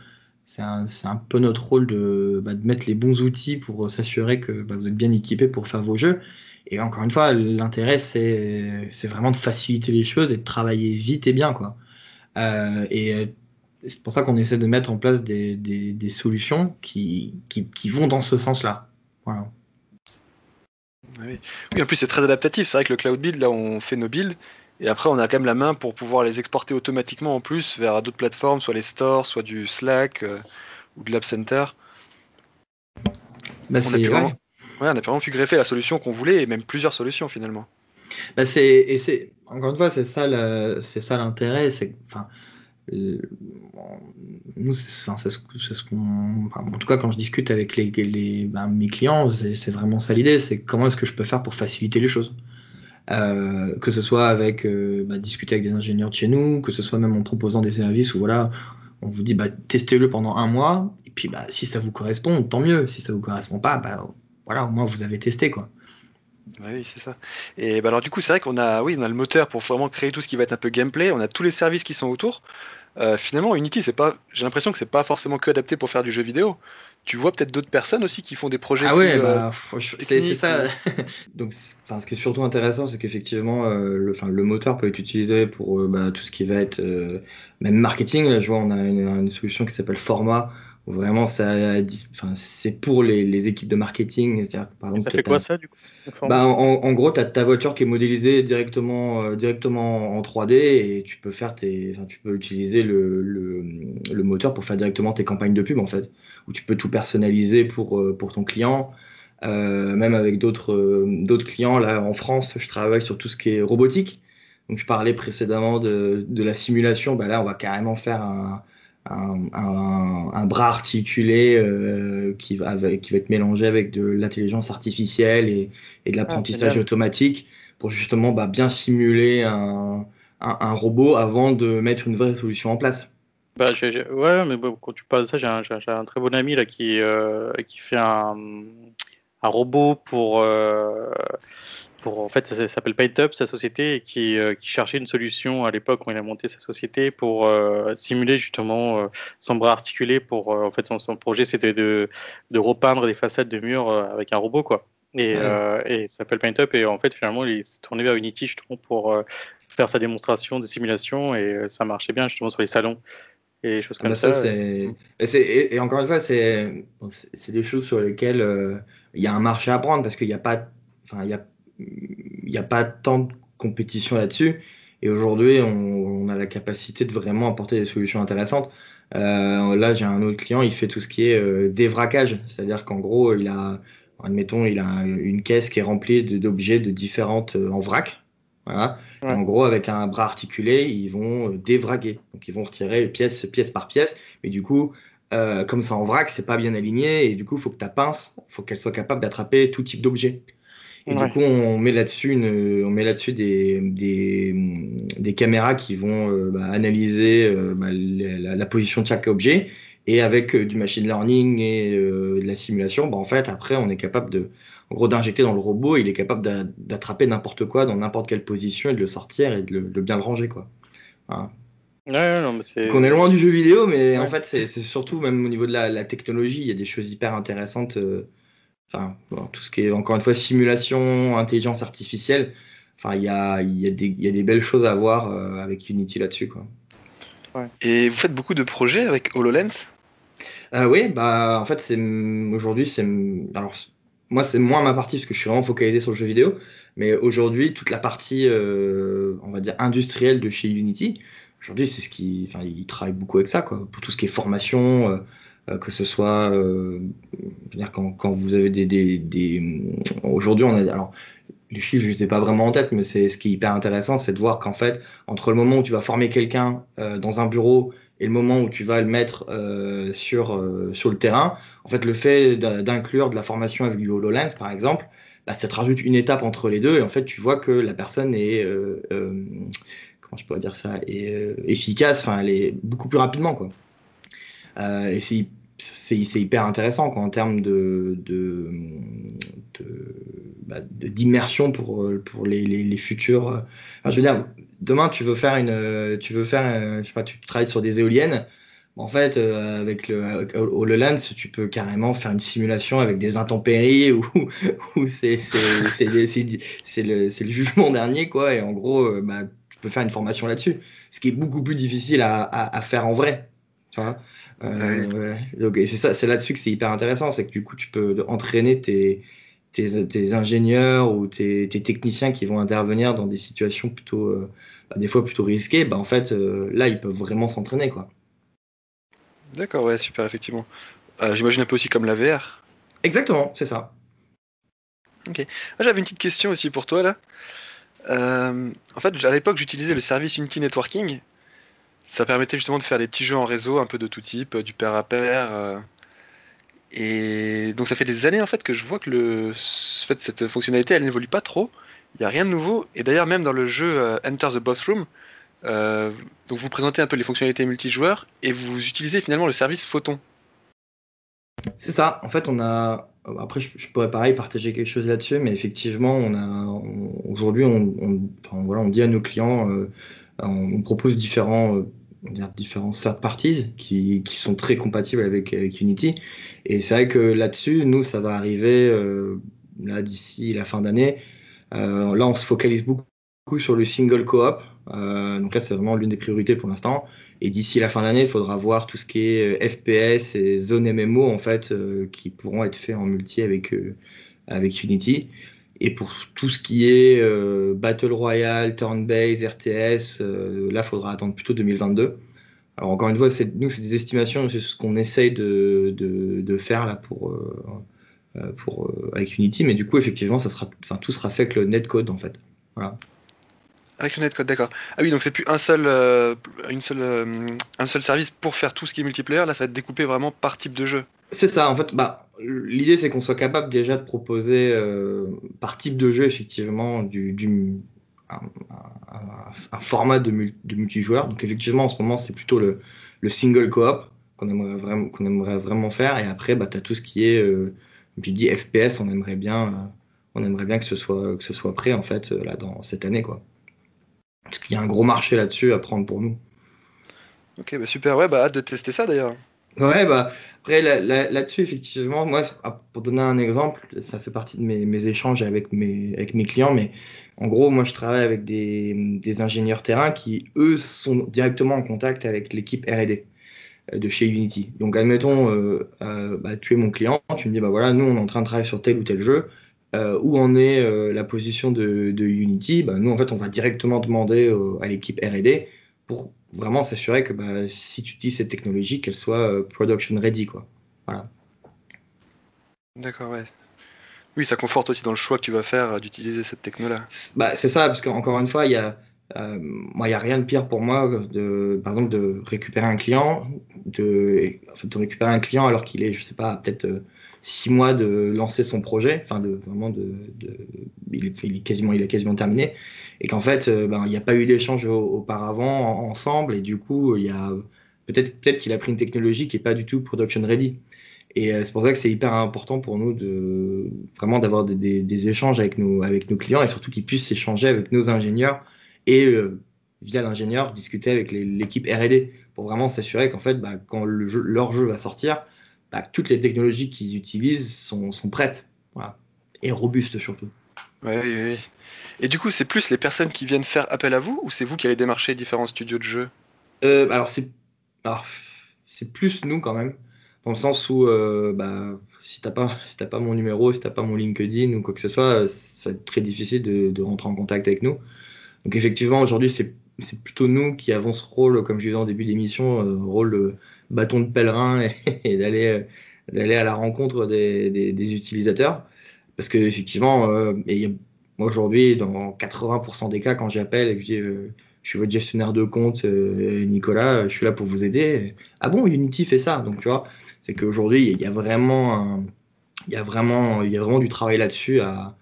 c'est un, peu notre rôle de, bah, mettre les bons outils pour s'assurer que bah, vous êtes bien équipé pour faire vos jeux. Et encore une fois, l'intérêt, c'est vraiment de faciliter les choses et de travailler vite et bien. Euh, et c'est pour ça qu'on essaie de mettre en place des, solutions qui, vont dans ce sens-là. Oui. en plus c'est très adaptatif. C'est vrai que le cloud build, là on fait nos builds et après on a quand même la main pour pouvoir les exporter automatiquement en plus vers d'autres plateformes, soit les stores, soit du Slack euh, ou de l'App Center. Bah, on, a vraiment... on a vraiment pu greffer la solution qu'on voulait et même plusieurs solutions finalement. Bah c'est encore une fois c'est ça l'intérêt c'est enfin nous, c'est ce, qu'on. en tout cas, quand je discute avec les, ben, mes clients, c'est vraiment ça l'idée c'est comment est-ce que je peux faire pour faciliter les choses. Que ce soit avec bah, discuter avec des ingénieurs de chez nous, que ce soit même en proposant des services où voilà, on vous dit bah, testez-le pendant un mois, et puis bah, si ça vous correspond, tant mieux. Si ça vous correspond pas, bah, voilà, au moins vous avez testé quoi. Oui, c'est ça. Et bah alors du coup, c'est vrai qu'on a, oui, on a le moteur pour vraiment créer tout ce qui va être un peu gameplay. On a tous les services qui sont autour. Euh, finalement, Unity, c'est pas. J'ai l'impression que c'est pas forcément que adapté pour faire du jeu vidéo. Tu vois peut-être d'autres personnes aussi qui font des projets. Ah ouais, bah, euh, c'est ça. Donc, ce qui est surtout intéressant, c'est qu'effectivement, euh, le, le moteur peut être utilisé pour bah, tout ce qui va être même marketing. Là, je vois, on a une, solution qui s'appelle Format vraiment ça enfin, c'est pour les, les, équipes de marketing par exemple, ça fait quoi ça du coup bah, en, gros tu as ta voiture qui est modélisée directement euh, directement en 3D et tu peux faire tes enfin, tu peux utiliser le, le, le, moteur pour faire directement tes campagnes de pub en fait. Où tu peux tout personnaliser pour euh, pour ton client. Euh, même avec d'autres d'autres clients là en France je travaille sur tout ce qui est robotique. Donc je parlais précédemment de, de la simulation. Bah là on va carrément faire un un, bras articulé euh, qui, va, qui va être mélangé avec de l'intelligence artificielle et, et de ah, l'apprentissage automatique pour justement bah, bien simuler un, un, robot avant de mettre une vraie solution en place. Bah, ouais, mais quand tu parles de ça, j'ai un, un, très bon ami là, qui, euh, qui fait un, un robot pour, euh, pour en fait, ça, s'appelle PaintUp, sa société, qui, euh, qui, cherchait une solution à l'époque où il a monté sa société pour euh, simuler justement euh, son bras articulé. Pour en fait, son, projet, c'était de, de, repeindre des façades de murs avec un robot, quoi. Et, et ça s'appelle PaintUp, et en fait, finalement, il s'est tourné vers Unity justement pour faire sa démonstration de simulation, et ça marchait bien justement sur les salons et des choses ah comme bah ça. ça et... Et, et, encore une fois, c'est des choses sur lesquelles il y a un marché à prendre parce qu'il n'y a pas, enfin, il y a il n'y a pas tant de compétition là-dessus. Et aujourd'hui, on, a la capacité de vraiment apporter des solutions intéressantes. Euh, là, j'ai un autre client, il fait tout ce qui est euh, dévraquage. C'est-à-dire qu'en gros, il a, admettons, il a une caisse qui est remplie d'objets de différentes euh, en vrac. Voilà. En gros, avec un bras articulé, ils vont dévraguer. Donc, ils vont retirer pièce, pièce par pièce. Mais du coup, comme ça en vrac, c'est pas bien aligné. Et du coup, il faut que ta pince, faut qu'elle soit capable d'attraper tout type d'objet. Et du coup, on met là-dessus on met là-dessus des, des, des, caméras qui vont euh, bah, analyser euh, bah, la, position de chaque objet. Et avec euh, du machine learning et de la simulation, bah, en fait, après, on est capable de, en gros, d'injecter dans le robot. Il est capable d'attraper n'importe quoi dans n'importe quelle position et de le sortir et de, le, bien le ranger, quoi. Ouais, non, mais on est loin du jeu vidéo, mais en fait, c'est surtout même au niveau de la, la, technologie, il y a des choses hyper intéressantes enfin, tout ce qui est encore une fois simulation, intelligence artificielle. Enfin, il y a, y, a y a, des belles choses à voir euh, avec Unity là-dessus. Quoi. Et vous faites beaucoup de projets avec HoloLens? Euh, Oui, bah, en fait, c'est aujourd'hui, c'est. Alors, moi, c'est moins ma partie parce que je suis vraiment focalisé sur le jeu vidéo. Mais aujourd'hui, toute la partie, euh, on va dire, industrielle de chez Unity, aujourd'hui, c'est ce qui. Enfin, ils travaillent beaucoup avec ça, quoi. Pour tout ce qui est formation, euh, que ce soit euh, dire quand, quand, vous avez des, des, aujourd'hui on a alors les chiffres je ne sais pas vraiment en tête mais c'est ce qui est hyper intéressant c'est de voir qu'en fait entre le moment où tu vas former quelqu'un euh, dans un bureau et le moment où tu vas le mettre sur sur le terrain en fait le fait d'inclure de la formation avec du HoloLens par exemple bah, ça te rajoute une étape entre les deux et en fait tu vois que la personne est comment je pourrais dire ça est efficace enfin elle est beaucoup plus rapidement quoi. Et c'est c'est hyper intéressant en termes de, de, bah, d'immersion pour, pour les, futurs. je veux dire, demain tu veux faire une, tu veux faire, je sais pas, tu travailles sur des éoliennes. En fait, euh, avec le HoloLens, tu peux carrément faire une simulation avec des intempéries où, où c'est, le, le, jugement dernier, quoi. Et en gros, euh, bah, tu peux faire une formation là-dessus. Ce qui est beaucoup plus difficile à, à, à faire en vrai. Tu vois euh, donc, c'est ça, c'est là-dessus que c'est hyper intéressant, c'est que du coup, tu peux entraîner tes, tes, tes ingénieurs ou tes, tes, techniciens qui vont intervenir dans des situations plutôt, euh, bah, des fois plutôt risquées. Bah, en fait, euh, là, ils peuvent vraiment s'entraîner, quoi. D'accord, ouais, super, effectivement. J'imagine un peu aussi comme la VR. Exactement, c'est ça. Ok. Ah, j'avais une petite question aussi pour toi là. en fait, à l'époque, j'utilisais le service Unity Networking ça permettait justement de faire des petits jeux en réseau, un peu de tout type, du pair à pair. Euh. et donc ça fait des années en fait que je vois que le, fait, cette fonctionnalité elle n'évolue pas trop. il n'y a rien de nouveau. Et d'ailleurs, même dans le jeu Enter the Boss Room, donc vous présentez un peu les fonctionnalités multijoueurs et vous utilisez finalement le service Photon. C'est ça. En fait, on a. Après, je, pourrais pareil partager quelque chose là-dessus, mais effectivement, on a aujourd'hui, on, voilà, on dit à nos clients, on propose différents différents third parties qui, qui, sont très compatibles avec, Unity. Et c'est vrai que là-dessus, nous, ça va arriver euh, d'ici la fin d'année. Euh, là, on se focalise beaucoup sur le single co-op. Euh, donc là, c'est vraiment l'une des priorités pour l'instant. Et d'ici la fin d'année, il faudra voir tout ce qui est FPS et zone MMO en fait, qui pourront être faits en multi avec, avec Unity. Et pour tout ce qui est euh, Battle Royale, Turn-Based, RTS, euh, là, il faudra attendre plutôt 2022. Alors encore une fois, nous, c'est des estimations, c'est ce qu'on essaye de, faire là pour, euh, avec Unity, mais du coup, effectivement, ça sera, tout sera fait avec le netcode en fait. Voilà. Avec le netcode, d'accord. Ah oui, donc c'est plus un seul, une seule, un seul service pour faire tout ce qui est multiplayer, là, ça va être découpé vraiment par type de jeu. C'est ça, en fait, bah, l'idée c'est qu'on soit capable déjà de proposer euh, par type de jeu effectivement du, un, format de, multijoueur. Donc effectivement en ce moment c'est plutôt le, single coop qu'on aimerait vraiment qu'on aimerait vraiment faire et après bah, tu as tout ce qui est euh, puis dit FPS, on aimerait bien euh, on aimerait bien que ce soit que ce soit prêt en fait là dans cette année quoi. Parce qu'il y a un gros marché là-dessus à prendre pour nous. Ok, bah super, ouais, bah hâte de tester ça d'ailleurs. Ouais, bah, après, là-dessus, effectivement, moi, ah, pour donner un exemple, ça fait partie de mes, échanges avec mes, avec mes clients, mais en gros, moi, je travaille avec des, ingénieurs terrain qui, eux, sont directement en contact avec l'équipe RD euh, de chez Unity. Donc, admettons, euh, euh, bah, tu es mon client, tu me dis, bah voilà, nous, on est en train de travailler sur tel ou tel jeu. où en est la position de, Unity? Bah, Nous, en fait, on va directement demander à l'équipe RD pour vraiment s'assurer que bah, si tu utilises cette technologie, qu'elle soit euh, production ready. Quoi. Voilà. D'accord, ouais. Oui, ça conforte aussi dans le choix que tu vas faire euh, d'utiliser cette technologie. Bah, c'est ça, parce qu'encore une fois, il y a, euh, moi, il n'y a rien de pire pour moi, de, par exemple, de récupérer un client, de, en fait, de récupérer un client alors qu'il est, je sais pas, peut-être six mois de lancer son projet, enfin de vraiment de, il, est, quasiment, il a quasiment terminé, et qu'en fait, euh, ben, il n'y a pas eu d'échange auparavant ensemble, et du coup, peut-être peut-être qu'il a pris une technologie qui est pas du tout production ready. Et euh, c'est pour ça que c'est hyper important pour nous de vraiment d'avoir des, échanges avec nos avec nos clients et surtout qu'ils puissent échanger avec nos ingénieurs et euh, via l'ingénieur discuter avec l'équipe R&D pour vraiment s'assurer qu'en fait, bah, quand le leur jeu va sortir, bah, toutes les technologies qu'ils utilisent sont, sont prêtes. Voilà. Et robustes surtout. Oui, oui, oui. Et du coup, c'est plus les personnes qui viennent faire appel à vous ou c'est vous qui allez démarcher différents studios de jeux? Euh, Alors, c'est c'est plus nous quand même, dans le sens où euh, bah, si t'as pas si pas mon numéro, si t'as pas mon LinkedIn ou quoi que ce soit, ça va être très difficile de, de rentrer en contact avec nous. Donc effectivement, aujourd'hui, c'est plutôt nous qui avons ce rôle, comme je disais en début d'émission, euh, rôle bâton de pèlerin et, d'aller euh, d'aller à la rencontre des, utilisateurs. Parce qu'effectivement, euh, aujourd'hui, dans 80% des cas, quand j'appelle et que je dis euh, je suis votre gestionnaire de compte, Nicolas, je suis là pour vous aider. Ah bon, Unity fait ça. Donc, tu vois, c'est qu'aujourd'hui, il y a vraiment y y a vraiment du travail là-dessus à,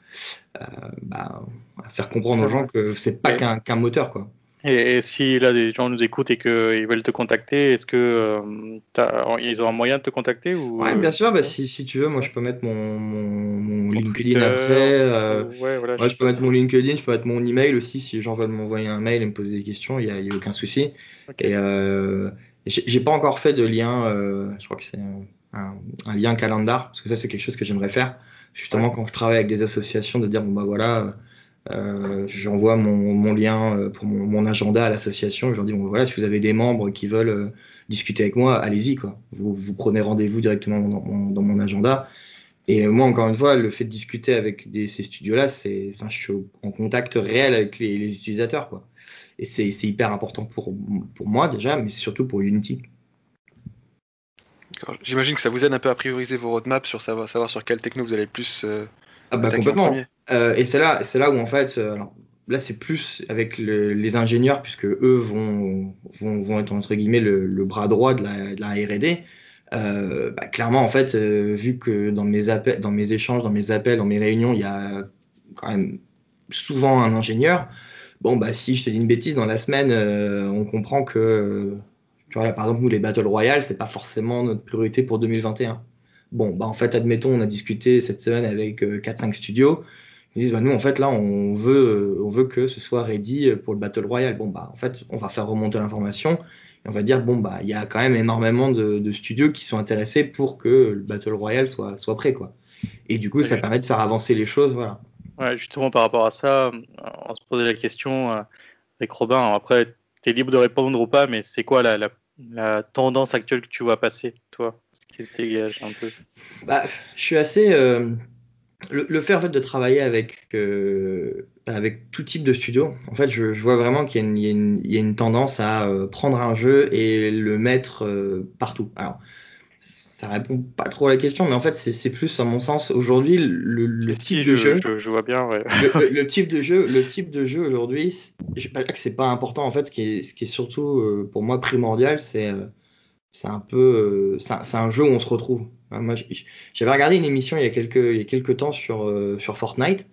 bah, faire comprendre aux gens que c'est pas qu'un moteur, quoi. Et, si là des gens nous écoutent et qu'ils veulent te contacter, est-ce que euh, ils ont un moyen de te contacter ou ouais, bien sûr. Bah, si, si, tu veux, moi je peux mettre mon, mon, LinkedIn après. Euh, ouais, voilà, je, peux mettre mon LinkedIn, je peux mettre mon email aussi si les gens veulent m'envoyer un mail et me poser des questions. Il n'y a, a, aucun souci. Et euh, j'ai pas encore fait de lien. Euh, je crois que c'est un, un, lien calendar parce que ça c'est quelque chose que j'aimerais faire. Justement quand je travaille avec des associations, de dire bon bah voilà euh, j'envoie mon, lien euh, pour mon, agenda à l'association. Je leur dis bon, voilà, si vous avez des membres qui veulent euh, discuter avec moi, allez-y quoi. Vous, vous prenez rendez-vous directement dans mon, agenda. Et moi, encore une fois, le fait de discuter avec ces studios-là, c'est, enfin, je suis en contact réel avec les, utilisateurs quoi. Et c'est hyper important pour, pour moi déjà, mais surtout pour Unity. J'imagine que ça vous aide un peu à prioriser vos roadmaps sur savoir, savoir sur quelle techno vous allez plus ah bah complètement. Euh, et c'est là, c'est là où en fait, euh, alors, là c'est plus avec les ingénieurs puisque eux vont, vont, vont être entre guillemets le, bras droit de la, R&D. Euh, bah, clairement en fait, vu que dans mes appels, dans mes échanges, dans mes appels, dans mes réunions, il y a quand même souvent un ingénieur. Bon, bah, si je te dis une bêtise, dans la semaine, on comprend que, tu vois, par exemple, nous, les Battle Royale, c'est pas forcément notre priorité pour 2021. Bon, bah, en fait, admettons, on a discuté cette semaine avec 4-5 studios. Ils disent, bah, nous, en fait, là, on veut, on veut que ce soit ready pour le Battle Royale. Bon, bah, en fait, on va faire remonter l'information on va dire, bon, bah, il y a quand même énormément de, studios qui sont intéressés pour que le Battle Royale soit, soit prêt, quoi. Et du coup, ça permet de faire avancer les choses, voilà. Ouais, justement, par rapport à ça, on se posait la question euh, avec Robin. Après, tu es libre de répondre ou pas, mais c'est quoi la, la, tendance actuelle que tu vois passer, toi? Ce qui se dégage un peu? Bah, Je suis assez. Euh, le, fait en fait, de travailler avec, euh, avec tout type de studio, en fait, je, vois vraiment qu'il y, y, a une tendance à euh, prendre un jeu et le mettre euh, partout. Alors, ça répond pas trop à la question, mais en fait, c'est plus, à mon sens, aujourd'hui, le, type de jeu. Je, vois bien, le, type de jeu, le type de jeu aujourd'hui, je pas que c'est pas important. En fait, ce qui est, ce qui est surtout pour moi primordial, c'est c'est un peu, c'est un jeu où on se retrouve. J'avais regardé une émission il y a quelques, il y a quelques temps sur, euh, sur Fortnite.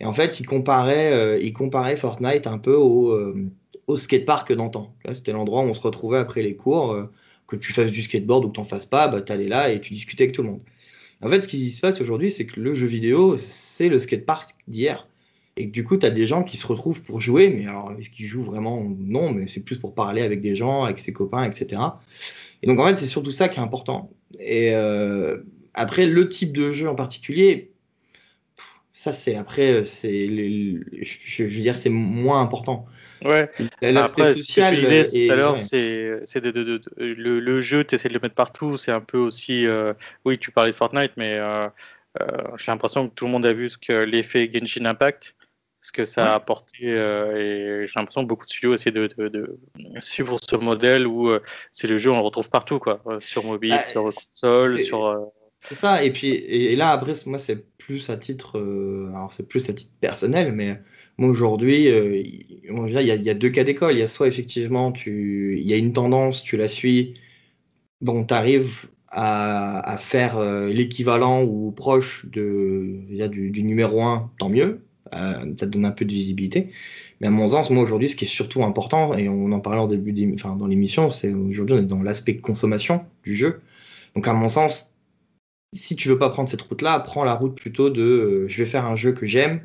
Et en fait, il comparait, euh, il Fortnite un peu au, euh, au skatepark d'antan. C'était l'endroit où on se retrouvait après les cours. que tu fasses du skateboard ou que tu n'en fasses pas, bah, tu allais là et tu discutais avec tout le monde. En fait, ce qui se passe aujourd'hui, c'est que le jeu vidéo, c'est le skatepark d'hier. Et que du coup, tu as des gens qui se retrouvent pour jouer, mais alors, est-ce qu'ils jouent vraiment? Non, mais c'est plus pour parler avec des gens, avec ses copains, etc. Et donc, en fait, c'est surtout ça qui est important. Et euh, après, le type de jeu en particulier, ça, c'est après, c'est, je veux dire, c'est moins important. Ouais. L'aspect social. tout à l'heure, c'est, de, le, le, jeu, tu essaies de le mettre partout. C'est un peu aussi. Euh, oui, tu parlais de Fortnite, mais euh, j'ai l'impression que tout le monde a vu ce que l'effet Genshin Impact ce que ça a apporté. Euh, et j'ai l'impression que beaucoup de studios essaient de, de, suivre ce modèle où euh, c'est le jeu, on le retrouve partout, quoi, euh, sur mobile, bah, sur console, sur. C'est ça. Et puis et, là après, moi c'est plus à titre, alors c'est plus à titre personnel, mais moi aujourd'hui, il y, a, y, a deux cas d'école. Il y a soit effectivement tu, il y a une tendance, tu la suis, bon, tu arrives à, à, faire l'équivalent ou proche de, du, du numéro 1, tant mieux euh, ça te donne un peu de visibilité. Mais à mon sens, moi aujourd'hui, ce qui est surtout important, et on en parlait en début enfin, dans l'émission, c'est aujourd'hui on est dans l'aspect consommation du jeu. Donc à mon sens, si tu veux pas prendre cette route-là, prends la route plutôt de euh, je vais faire un jeu que j'aime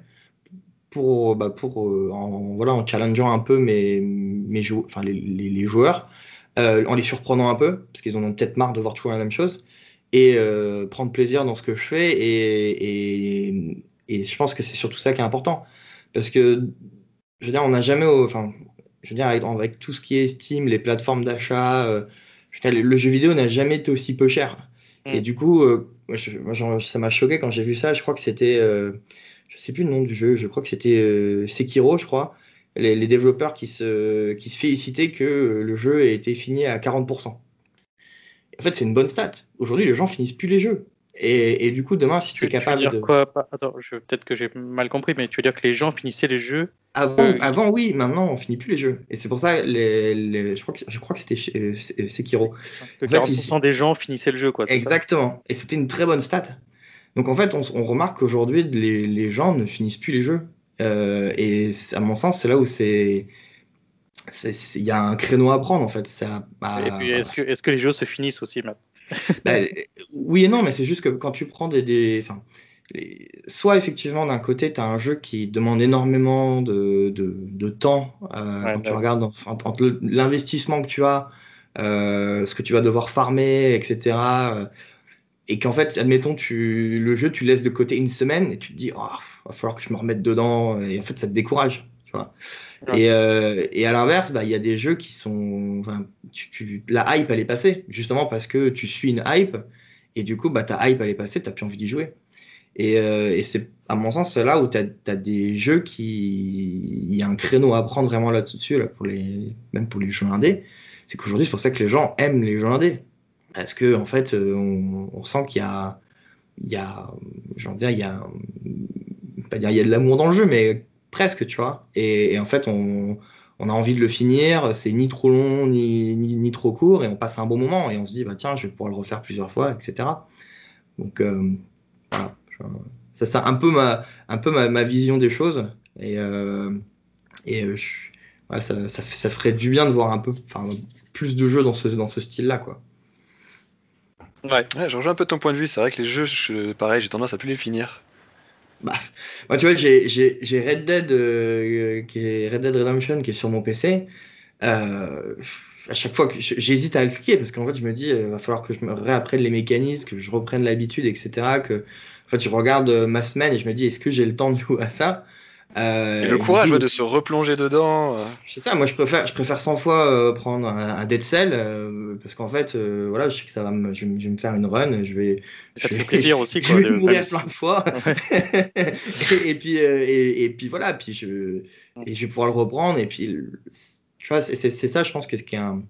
pour, bah, pour euh, en, voilà, en challengeant un peu mes, mes les, joueurs, en les surprenant un peu, parce qu'ils en ont peut-être marre de voir toujours la même chose, et prendre plaisir dans ce que je fais et, et je pense que c'est surtout ça qui est important. Parce que, je veux dire, on n'a jamais. Enfin, je veux dire, avec, tout ce qui est Steam, les plateformes d'achat, euh, le jeu vidéo n'a jamais été aussi peu cher. Mm. Et du coup, euh, moi, ça m'a choqué quand j'ai vu ça. Je crois que c'était. Euh, je sais plus le nom du jeu, je crois que c'était Sekiro, je crois. Les, développeurs qui se, qui se félicitaient que le jeu ait été fini à 40%. En fait, c'est une bonne stat. Aujourd'hui, les gens finissent plus les jeux. Et, du coup, demain, si tu, es capable tu veux dire Quoi? Attends, peut-être que j'ai mal compris, mais tu veux dire que les gens finissaient les jeux? Avant, euh, avant oui, maintenant, on finit plus les jeux. Et c'est pour ça, les, je crois que, je crois que c'était euh, Sekiro. Que 40% des gens finissaient le jeu, quoi. Exactement. et c'était une très bonne stat. Donc en fait, on, remarque qu'aujourd'hui, les, les, gens ne finissent plus les jeux. Euh, et à mon sens, c'est là où c'est il y a un créneau à prendre en fait. Ça, et puis est-ce que, est que les jeux se finissent aussi maintenant? bah, oui et non, mais c'est juste que quand tu prends des. soit effectivement, d'un côté, tu as un jeu qui demande énormément de, de, de temps euh, quand tu bah, regardes entre l'investissement que tu as, euh, ce que tu vas devoir farmer, etc. Euh, et qu'en fait, admettons, tu, le jeu, tu laisses de côté une semaine et tu te dis, oh, va falloir que je me remette dedans. Et en fait, ça te décourage. Et, euh, et, à l'inverse, bah, il y a des jeux qui sont. Tu, la hype, elle est passée, justement parce que tu suis une hype, et du coup, bah, ta hype, elle est passée, tu n'as plus envie d'y jouer. Et, euh, et c'est, à mon sens, là où tu as, des jeux qui. Il y a un créneau à prendre vraiment là-dessus, là, pour les... même pour les jeux indés. C'est qu'aujourd'hui, c'est pour ça que les gens aiment les jeux indés. Parce que, en fait, euh, on, on sent qu'il y a. Il y a. J'en dire, il y a. Pas dire il y a de l'amour dans le jeu, mais presque, tu vois. Et, en fait, on, a envie de le finir, c'est ni trop long, ni, ni, trop court, et on passe un bon moment, et on se dit, bah tiens, je vais pouvoir le refaire plusieurs fois, etc. Donc, euh, voilà. Ça, c'est un peu ma, un peu ma, vision des choses. Et, et ça, ça, ferait du bien de voir un peu plus de jeux dans ce, dans ce style-là. quoi. Ouais. ouais, je un peu ton point de vue. C'est vrai que les jeux, pareil, j'ai tendance à plus les finir. Bah, moi, tu vois, j'ai Red Dead, euh, qui est Red Dead Redemption qui est sur mon PC. Euh, à chaque fois que j'hésite à le cliquer parce qu'en fait, je me dis, il euh, va falloir que je me réapprenne les mécanismes, que je reprenne l'habitude, etc. Que, en fait, je regarde ma semaine et je me dis, est-ce que j'ai le temps de jouer à ça? Euh, le courage de se replonger dedans. Euh. C'est ça, moi je préfère, je préfère 100 fois euh, prendre un, Dead Cell parce qu'en fait, voilà, je sais que ça va me, je, vais me faire une run, je vais. Ça fait plaisir aussi, quoi. Je vais mourir plein de fois. et, puis, et, puis voilà, puis je, et je vais pouvoir le reprendre, et puis, tu vois, c'est ça, je pense que ce qui est un.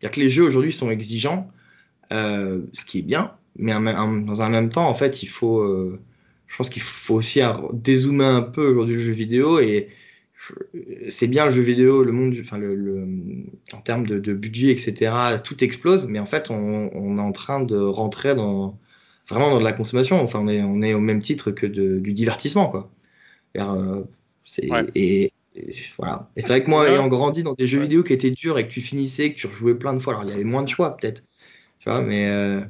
dire que les jeux aujourd'hui sont exigeants, ce qui est bien, mais dans un même temps, en fait, il faut je pense qu'il faut aussi dézoomer un peu aujourd'hui le jeu vidéo et c'est bien le jeu vidéo, le monde, enfin le, en termes de, budget, etc. Tout explose, mais en fait, on, est en train de rentrer dans vraiment dans de la consommation. Enfin, on est, on est au même titre que du divertissement, quoi. Euh, et, voilà. Et c'est vrai que moi, ayant grandi dans des jeux vidéo qui étaient durs et que tu finissais, que tu rejouais plein de fois, alors il y avait moins de choix peut-être, tu vois, mais euh,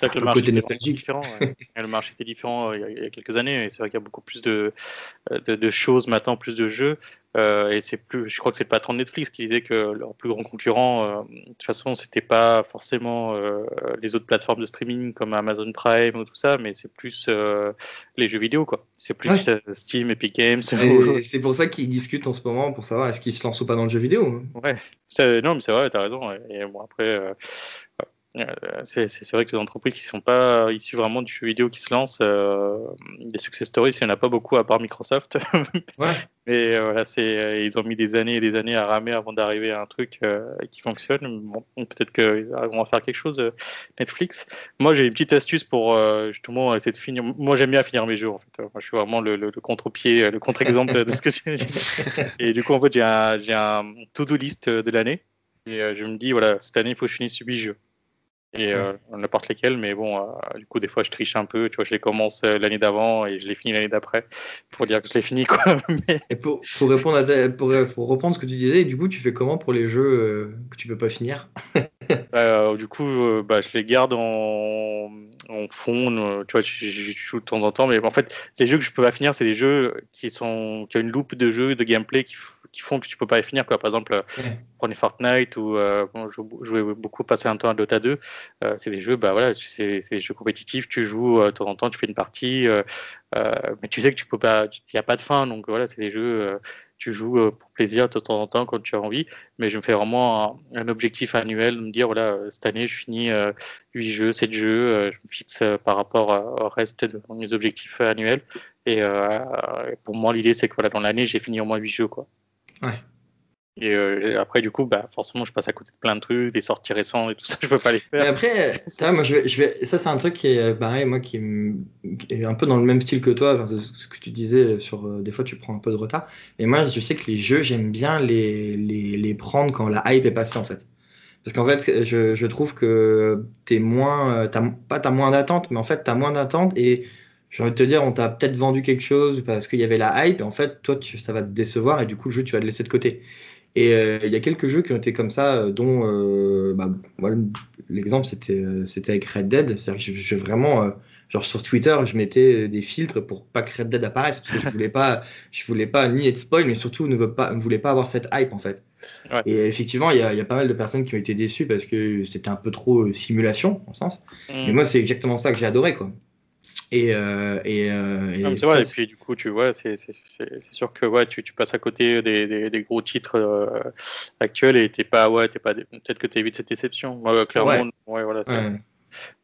c'est vrai que le, marché était différent. le marché était différent il, y a, quelques années. Et c'est vrai qu'il y a beaucoup plus de, de, choses maintenant, plus de jeux. Euh, et c'est plus, je crois que c'est le patron de Netflix qui disait que leur plus grand concurrent, euh, de toute façon, c'était pas forcément euh, les autres plateformes de streaming comme Amazon Prime ou tout ça, mais c'est plus les jeux vidéo, quoi. C'est plus Steam, Epic Games. C'est pour ça qu'ils discutent en ce moment pour savoir est-ce qu'ils se lancent ou pas dans le jeu vidéo. Hein. Ouais. Non, mais c'est vrai, t'as raison. Et bon, après euh, c'est vrai que les entreprises qui ne sont pas issues vraiment du jeu vidéo qui se lancent, euh, des success stories, il n'y en a pas beaucoup à part Microsoft. ouais. Mais euh, voilà, c'est, ils ont mis des années et des années à ramer avant d'arriver à un truc qui fonctionne. Bon, peut-être qu'ils vont faire quelque chose, Netflix. Moi, j'ai une petite astuce pour justement essayer de finir. Moi, j'aime bien finir mes jeux, en fait. Moi, je suis vraiment le, le, contre-pied, le contre-exemple de ce que c'est. Et du coup, en fait, j'ai un, j'ai un to-do list de l'année. Et je me dis, voilà, cette année, il faut que je finisse 8 jeux et euh, n'importe lesquels, mais bon, euh, du coup, des fois, je triche un peu, tu vois, je les commence euh, l'année d'avant et je les finis l'année d'après pour dire que je les finis, quoi. Et pour, pour répondre à pour, pour, reprendre ce que tu disais, du coup, tu fais comment pour les jeux que tu peux pas finir? Du coup, bah, je les garde en, en fond, tu vois, je, joue de temps en temps, mais en fait, les jeux que je peux pas finir, c'est des jeux qui, sont, qui ont une loupe de jeux, de gameplay qui qui font que tu peux pas les finir. Quoi. Par exemple, prenez Fortnite ou euh, je jouais beaucoup passer un temps à Dota 2. Euh, c'est des jeux, bah voilà, c'est des jeux compétitifs. Tu joues euh, de temps en temps, tu fais une partie, mais tu sais que tu peux pas, il n'y a pas de fin. Donc voilà, c'est des jeux. Tu joues pour plaisir de temps en temps quand tu as envie, mais je me fais vraiment un, objectif annuel de me dire voilà, cette année je finis 8 jeux, 7 jeux, je me fixe par rapport au reste de mes objectifs annuels. Et pour moi, l'idée c'est que voilà, dans l'année j'ai fini au moins 8 jeux. Quoi. Euh, et, après, du coup, bah, forcément, je passe à côté de plein de trucs, des sorties récentes et tout ça, je peux pas les faire. Mais après, ça, moi, je vais, ça, c'est un truc qui est pareil, moi, qui est un peu dans le même style que toi, ce que tu disais sur euh, des fois, tu prends un peu de retard. Mais moi, je sais que les jeux, j'aime bien les, les, les, prendre quand la hype est passée, en fait. Parce qu'en fait, je, je, trouve que t'es moins, as, pas t'as moins d'attente, mais en fait, t'as moins d'attente et j'ai envie de te dire, on t'a peut-être vendu quelque chose parce qu'il y avait la hype, et en fait, toi, ça va te décevoir, et du coup, le jeu, tu vas le laisser de côté. Et euh, il y a quelques jeux qui ont été comme ça, euh, dont euh, bah, l'exemple, c'était c'était avec Red Dead. C'est-à-dire que je, vraiment, genre sur Twitter, je mettais des filtres pour pas que Red Dead apparaisse, parce que je voulais pas, je voulais pas ni être spoil, mais surtout ne, veux pas, ne voulais pas avoir cette hype, en fait. Et effectivement, il y, y, a pas mal de personnes qui ont été déçues parce que c'était un peu trop simulation, en sens. Mm. Mais moi, c'est exactement ça que j'ai adoré, quoi. Et, euh, et, euh, et, vrai, et puis du coup, tu vois, c'est sûr que ouais, tu, tu, passes à côté des, des, gros titres euh, actuels et t'es pas, ouais, pas, peut-être que tu évites cette déception. clairement, ouais. voilà.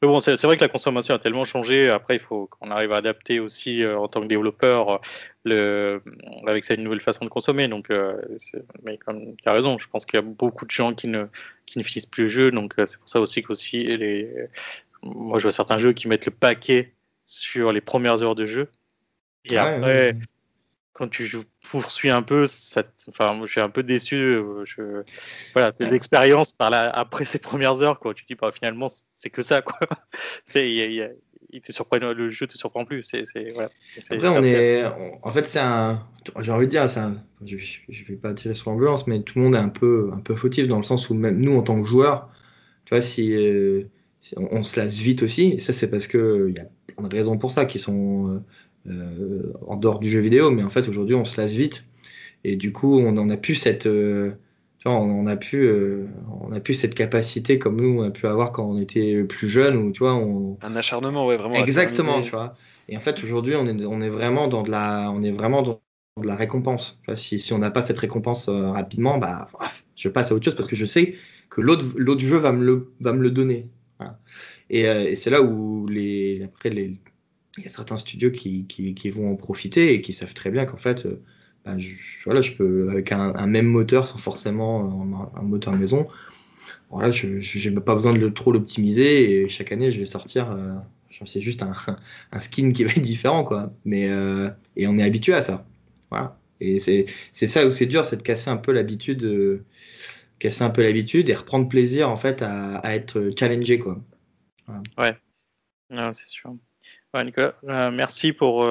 Mais bon, c'est vrai que la consommation a tellement changé. Après, il faut qu'on arrive à adapter aussi en tant que développeur le, avec cette nouvelle façon de consommer. Donc, mais comme tu as raison, je pense qu'il y a beaucoup de gens qui ne, qui ne finissent plus le jeu. Donc, c'est pour ça aussi qu'aussi les, moi, je vois certains jeux qui mettent le paquet sur les premières heures de jeu. Et après, quand tu poursuis un peu, ça, enfin, je suis un peu déçu. Euh, je, voilà, l'expérience par là, après ces premières heures, quoi. Tu dis, bah, finalement, c'est que ça, quoi. Il y, il te surprend, le jeu te surprend plus. C'est, voilà, Après, on est, en fait, c'est un, j'ai envie de dire, un, je, je vais pas tirer sur l'ambulance, mais tout le monde est un peu, un peu fautif dans le sens où même nous, en tant que joueurs, tu vois, si, euh, on, se lasse vite aussi, et ça, c'est parce que il y a plein de raisons pour ça qui sont euh, en dehors du jeu vidéo, mais en fait, aujourd'hui, on se lasse vite, et du coup, on en a plus cette on, a pu, euh, on a pu cette capacité comme nous on a pu avoir quand on était plus jeune ou tu vois, on... un acharnement, ouais, vraiment. Exactement, tu vois. Et en fait, aujourd'hui, on est, on est vraiment dans de la, on est vraiment dans de la récompense. Si, si on n'a pas cette récompense euh, rapidement, bah, je passe à autre chose parce que je sais que l'autre, l'autre jeu va me le, va me le donner. Et, euh, et c'est là où après il y a certains studios qui, vont en profiter et qui savent très bien qu'en fait, bah, je, voilà, je peux, avec un, même moteur, sans forcément un, moteur maison, voilà, je n'ai pas besoin de trop l'optimiser et chaque année, je vais sortir, euh, c'est juste un, un, skin qui va être différent, quoi. Mais, euh, et on est habitué à ça. Voilà. Et c'est ça où c'est dur, c'est de casser un peu l'habitude, euh, casser un peu l'habitude et reprendre plaisir, en fait, à, être challengé, quoi. Ouais, c'est sûr. Nicolas, merci pour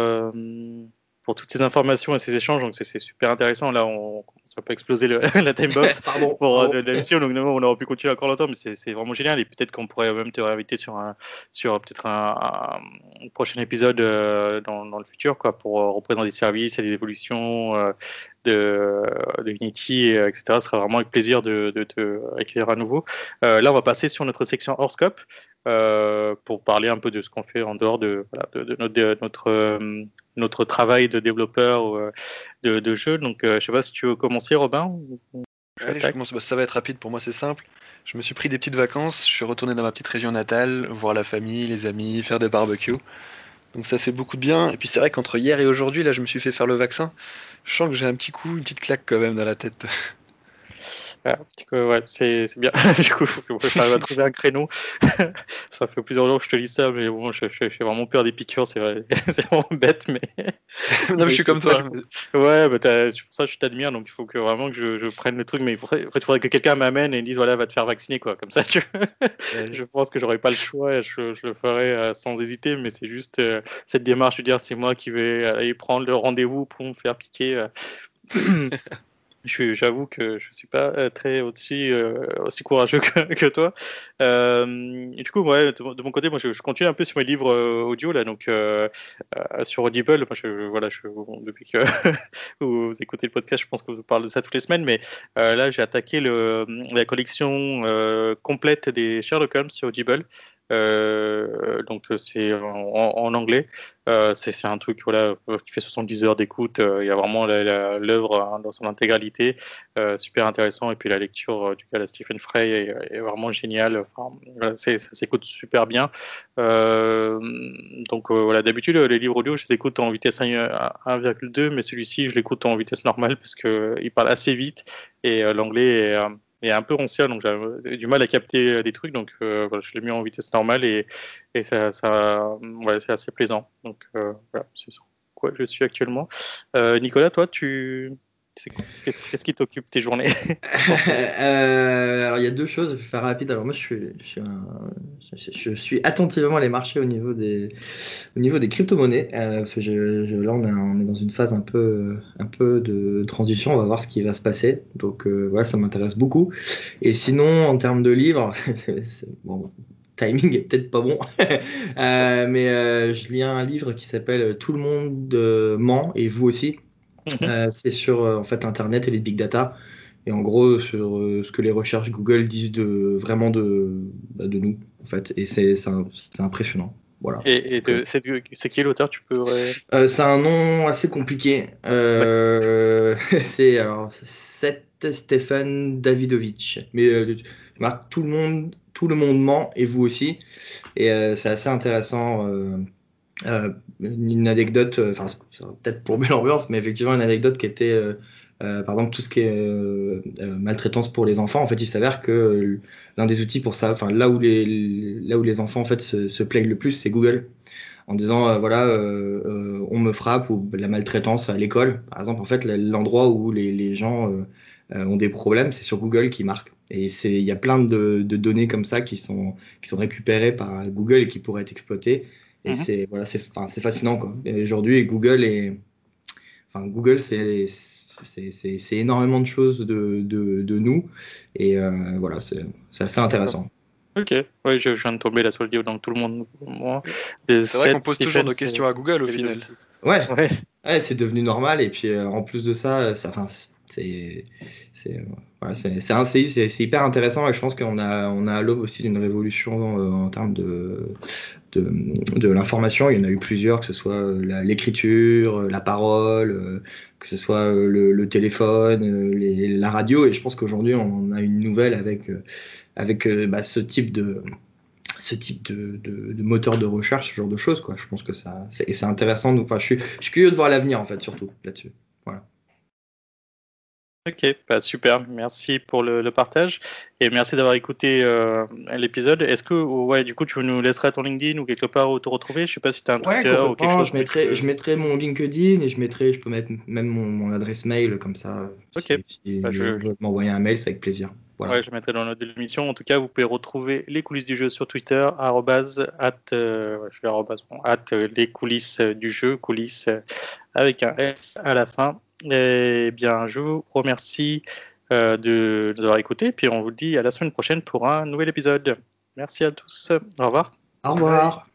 pour toutes ces informations et ces échanges. Donc, c'est super intéressant. Là, on, ça peut exploser le, la timebox pardon, pour euh, l'émission. Donc, on aurait pu continuer encore longtemps, mais c'est vraiment génial. Et peut-être qu'on pourrait même te réinviter sur, un, sur peut-être un, prochain épisode euh, dans, dans, le futur, quoi, pour euh, représenter des services et des évolutions de, de, Unity, etc. Ce sera vraiment avec plaisir de, de te accueillir à nouveau. là, on va passer sur notre section Horoscope. Euh, pour parler un peu de ce qu'on fait en dehors de, voilà, de, notre, notre, euh, notre, travail de développeur euh, de, jeu. Donc, je sais pas si tu veux commencer, Robin Allez, je commence. Bah, ça va être rapide. Pour moi, c'est simple. Je me suis pris des petites vacances. Je suis retourné dans ma petite région natale, voir la famille, les amis, faire des barbecues. Donc ça fait beaucoup de bien. Et puis c'est vrai qu'entre hier et aujourd'hui, là, je me suis fait faire le vaccin. Je sens que j'ai un petit coup, une petite claque quand même dans la tête. ouais, c'est bien. du coup, ça va trouver un créneau. ça fait plusieurs jours que je te lis ça, mais bon, je, vraiment peur des piqûres, c'est vrai. c'est vraiment bête, mais. non, mais je suis comme toi. Ouais, bah, c'est pour ça que je t'admire, donc il faut que vraiment que je, je prenne le truc, mais il faudrait, en fait, il faudrait que quelqu'un m'amène et dise voilà, va te faire vacciner, quoi. Comme ça, tu... je pense que j'aurais pas le choix, je, je le ferai euh, sans hésiter, mais c'est juste euh, cette démarche de dire c'est moi qui vais aller prendre le rendez-vous pour me faire piquer. Euh. J'avoue que je suis pas euh, très aussi, euh, aussi courageux que, toi. Euh, du coup, ouais, de, mon côté, moi, je, continue un peu sur mes livres audio là, donc sur Audible. Voilà, je, depuis que vous écoutez le podcast, je pense que vous parlez de ça toutes les semaines, mais là, j'ai attaqué la collection complète des Sherlock Holmes sur Audible. Euh, donc euh, c'est en, anglais. Euh, c'est un truc voilà, qui fait 70 heures d'écoute. il y a vraiment l'œuvre hein, dans son intégralité, super intéressant. Et puis la lecture du cas de Stephen Frey est, vraiment géniale. Ça s'écoute super bien. donc voilà, d'habitude les livres audio, je les écoute en vitesse 1,2, mais celui-ci, je l'écoute en vitesse normale parce qu'il parle assez vite et l'anglais est un peu ancien, donc j'avais du mal à capter euh, des trucs, donc euh, je l'ai mis en vitesse normale et, et ça, c'est assez plaisant. Donc euh, voilà, c'est quoi je suis actuellement. Nicolas, toi, tu, Qu'est-ce qui t'occupe tes journées euh, Alors il y a deux choses, je vais faire rapide. Alors moi je suis, je suis, attentivement les marchés au niveau des, au niveau des crypto-monnaies. Euh, parce que je, là on est, on est, dans une phase un peu, un peu de transition, on va voir ce qui va se passer. Donc euh, voilà, ça m'intéresse beaucoup. Et sinon en termes de livres, bon, timing est peut-être pas bon, mais je lis un livre qui s'appelle Tout le monde ment et vous aussi. Euh, c'est sur euh, en fait Internet et les big data. Et en gros, sur euh, ce que les recherches Google disent de, vraiment de, bah, de nous, en fait. Et c'est impressionnant. Voilà. Et, c'est qui l'auteur Tu peux. c'est un nom assez compliqué. c'est alors Seth Stephen Davidovich. Mais tout le monde, tout le monde ment et vous aussi. Et c'est assez intéressant. Euh, une anecdote, euh, enfin, peut-être pour l'ambiance, mais effectivement, une anecdote qui était, euh, par exemple, tout ce qui est maltraitance pour les enfants. En fait, il s'avère que l'un des outils pour ça, enfin, là où les, là où les enfants en fait se, plaignent le plus, c'est Google. En disant, voilà, on me frappe ou la maltraitance à l'école, par exemple, en fait, l'endroit où les, les gens ont des problèmes, c'est sur Google qui marque. Et il y a plein de, de, données comme ça qui sont, qui sont récupérées par Google et qui pourraient être exploitées Et mhm. c'est voilà, c'est fascinant. Quoi. aujourd'hui, Google, est, enfin, Google c'est c'est énormément de choses de, de, de nous. Et euh, voilà, c'est assez intéressant. Ok, oui, je, viens de tomber là sur le livre, donc tout le monde. C'est vrai qu'on pose toujours nos questions à Google au final. Ouais, ouais. ouais c'est devenu normal. Et puis euh, en plus de ça, ça c'est c'est hyper intéressant et je pense qu'on a, on a à l'aube aussi d'une révolution euh, en termes de, de, l'information. Il y en a eu plusieurs, que ce soit l'écriture, la parole, que ce soit le, téléphone, la radio. Et je pense qu'aujourd'hui, on a une nouvelle avec, avec bah, ce type de ce type de, moteur de recherche, ce genre de choses. Quoi. Je pense que ça, c'est intéressant. Enfin, je, suis, je suis curieux de voir l'avenir, en fait, surtout là-dessus. Voilà. Ok, bah super, merci pour le, partage et merci d'avoir écouté euh, l'épisode. Est-ce que, ouais, du coup, tu nous laisseras ton LinkedIn ou quelque part où te retrouver? Je sais pas si tu as un Twitter ou quelque chose. Je mettrai, je mettrai mon LinkedIn et je mettrai, je peux mettre même mon, adresse mail comme ça. Ok. Si, bah, je... veux m'envoyer un mail, c'est avec plaisir. Ouais, je mettrai dans de l'émission. En tout cas, vous pouvez retrouver les coulisses du jeu sur Twitter, arrobase, at, euh, je at euh, les coulisses du jeu, coulisses avec un S à la fin. Eh bien, je vous remercie euh, de nous avoir écoutés, puis on vous dit à la semaine prochaine pour un nouvel épisode. Merci à tous. Au revoir. Au revoir.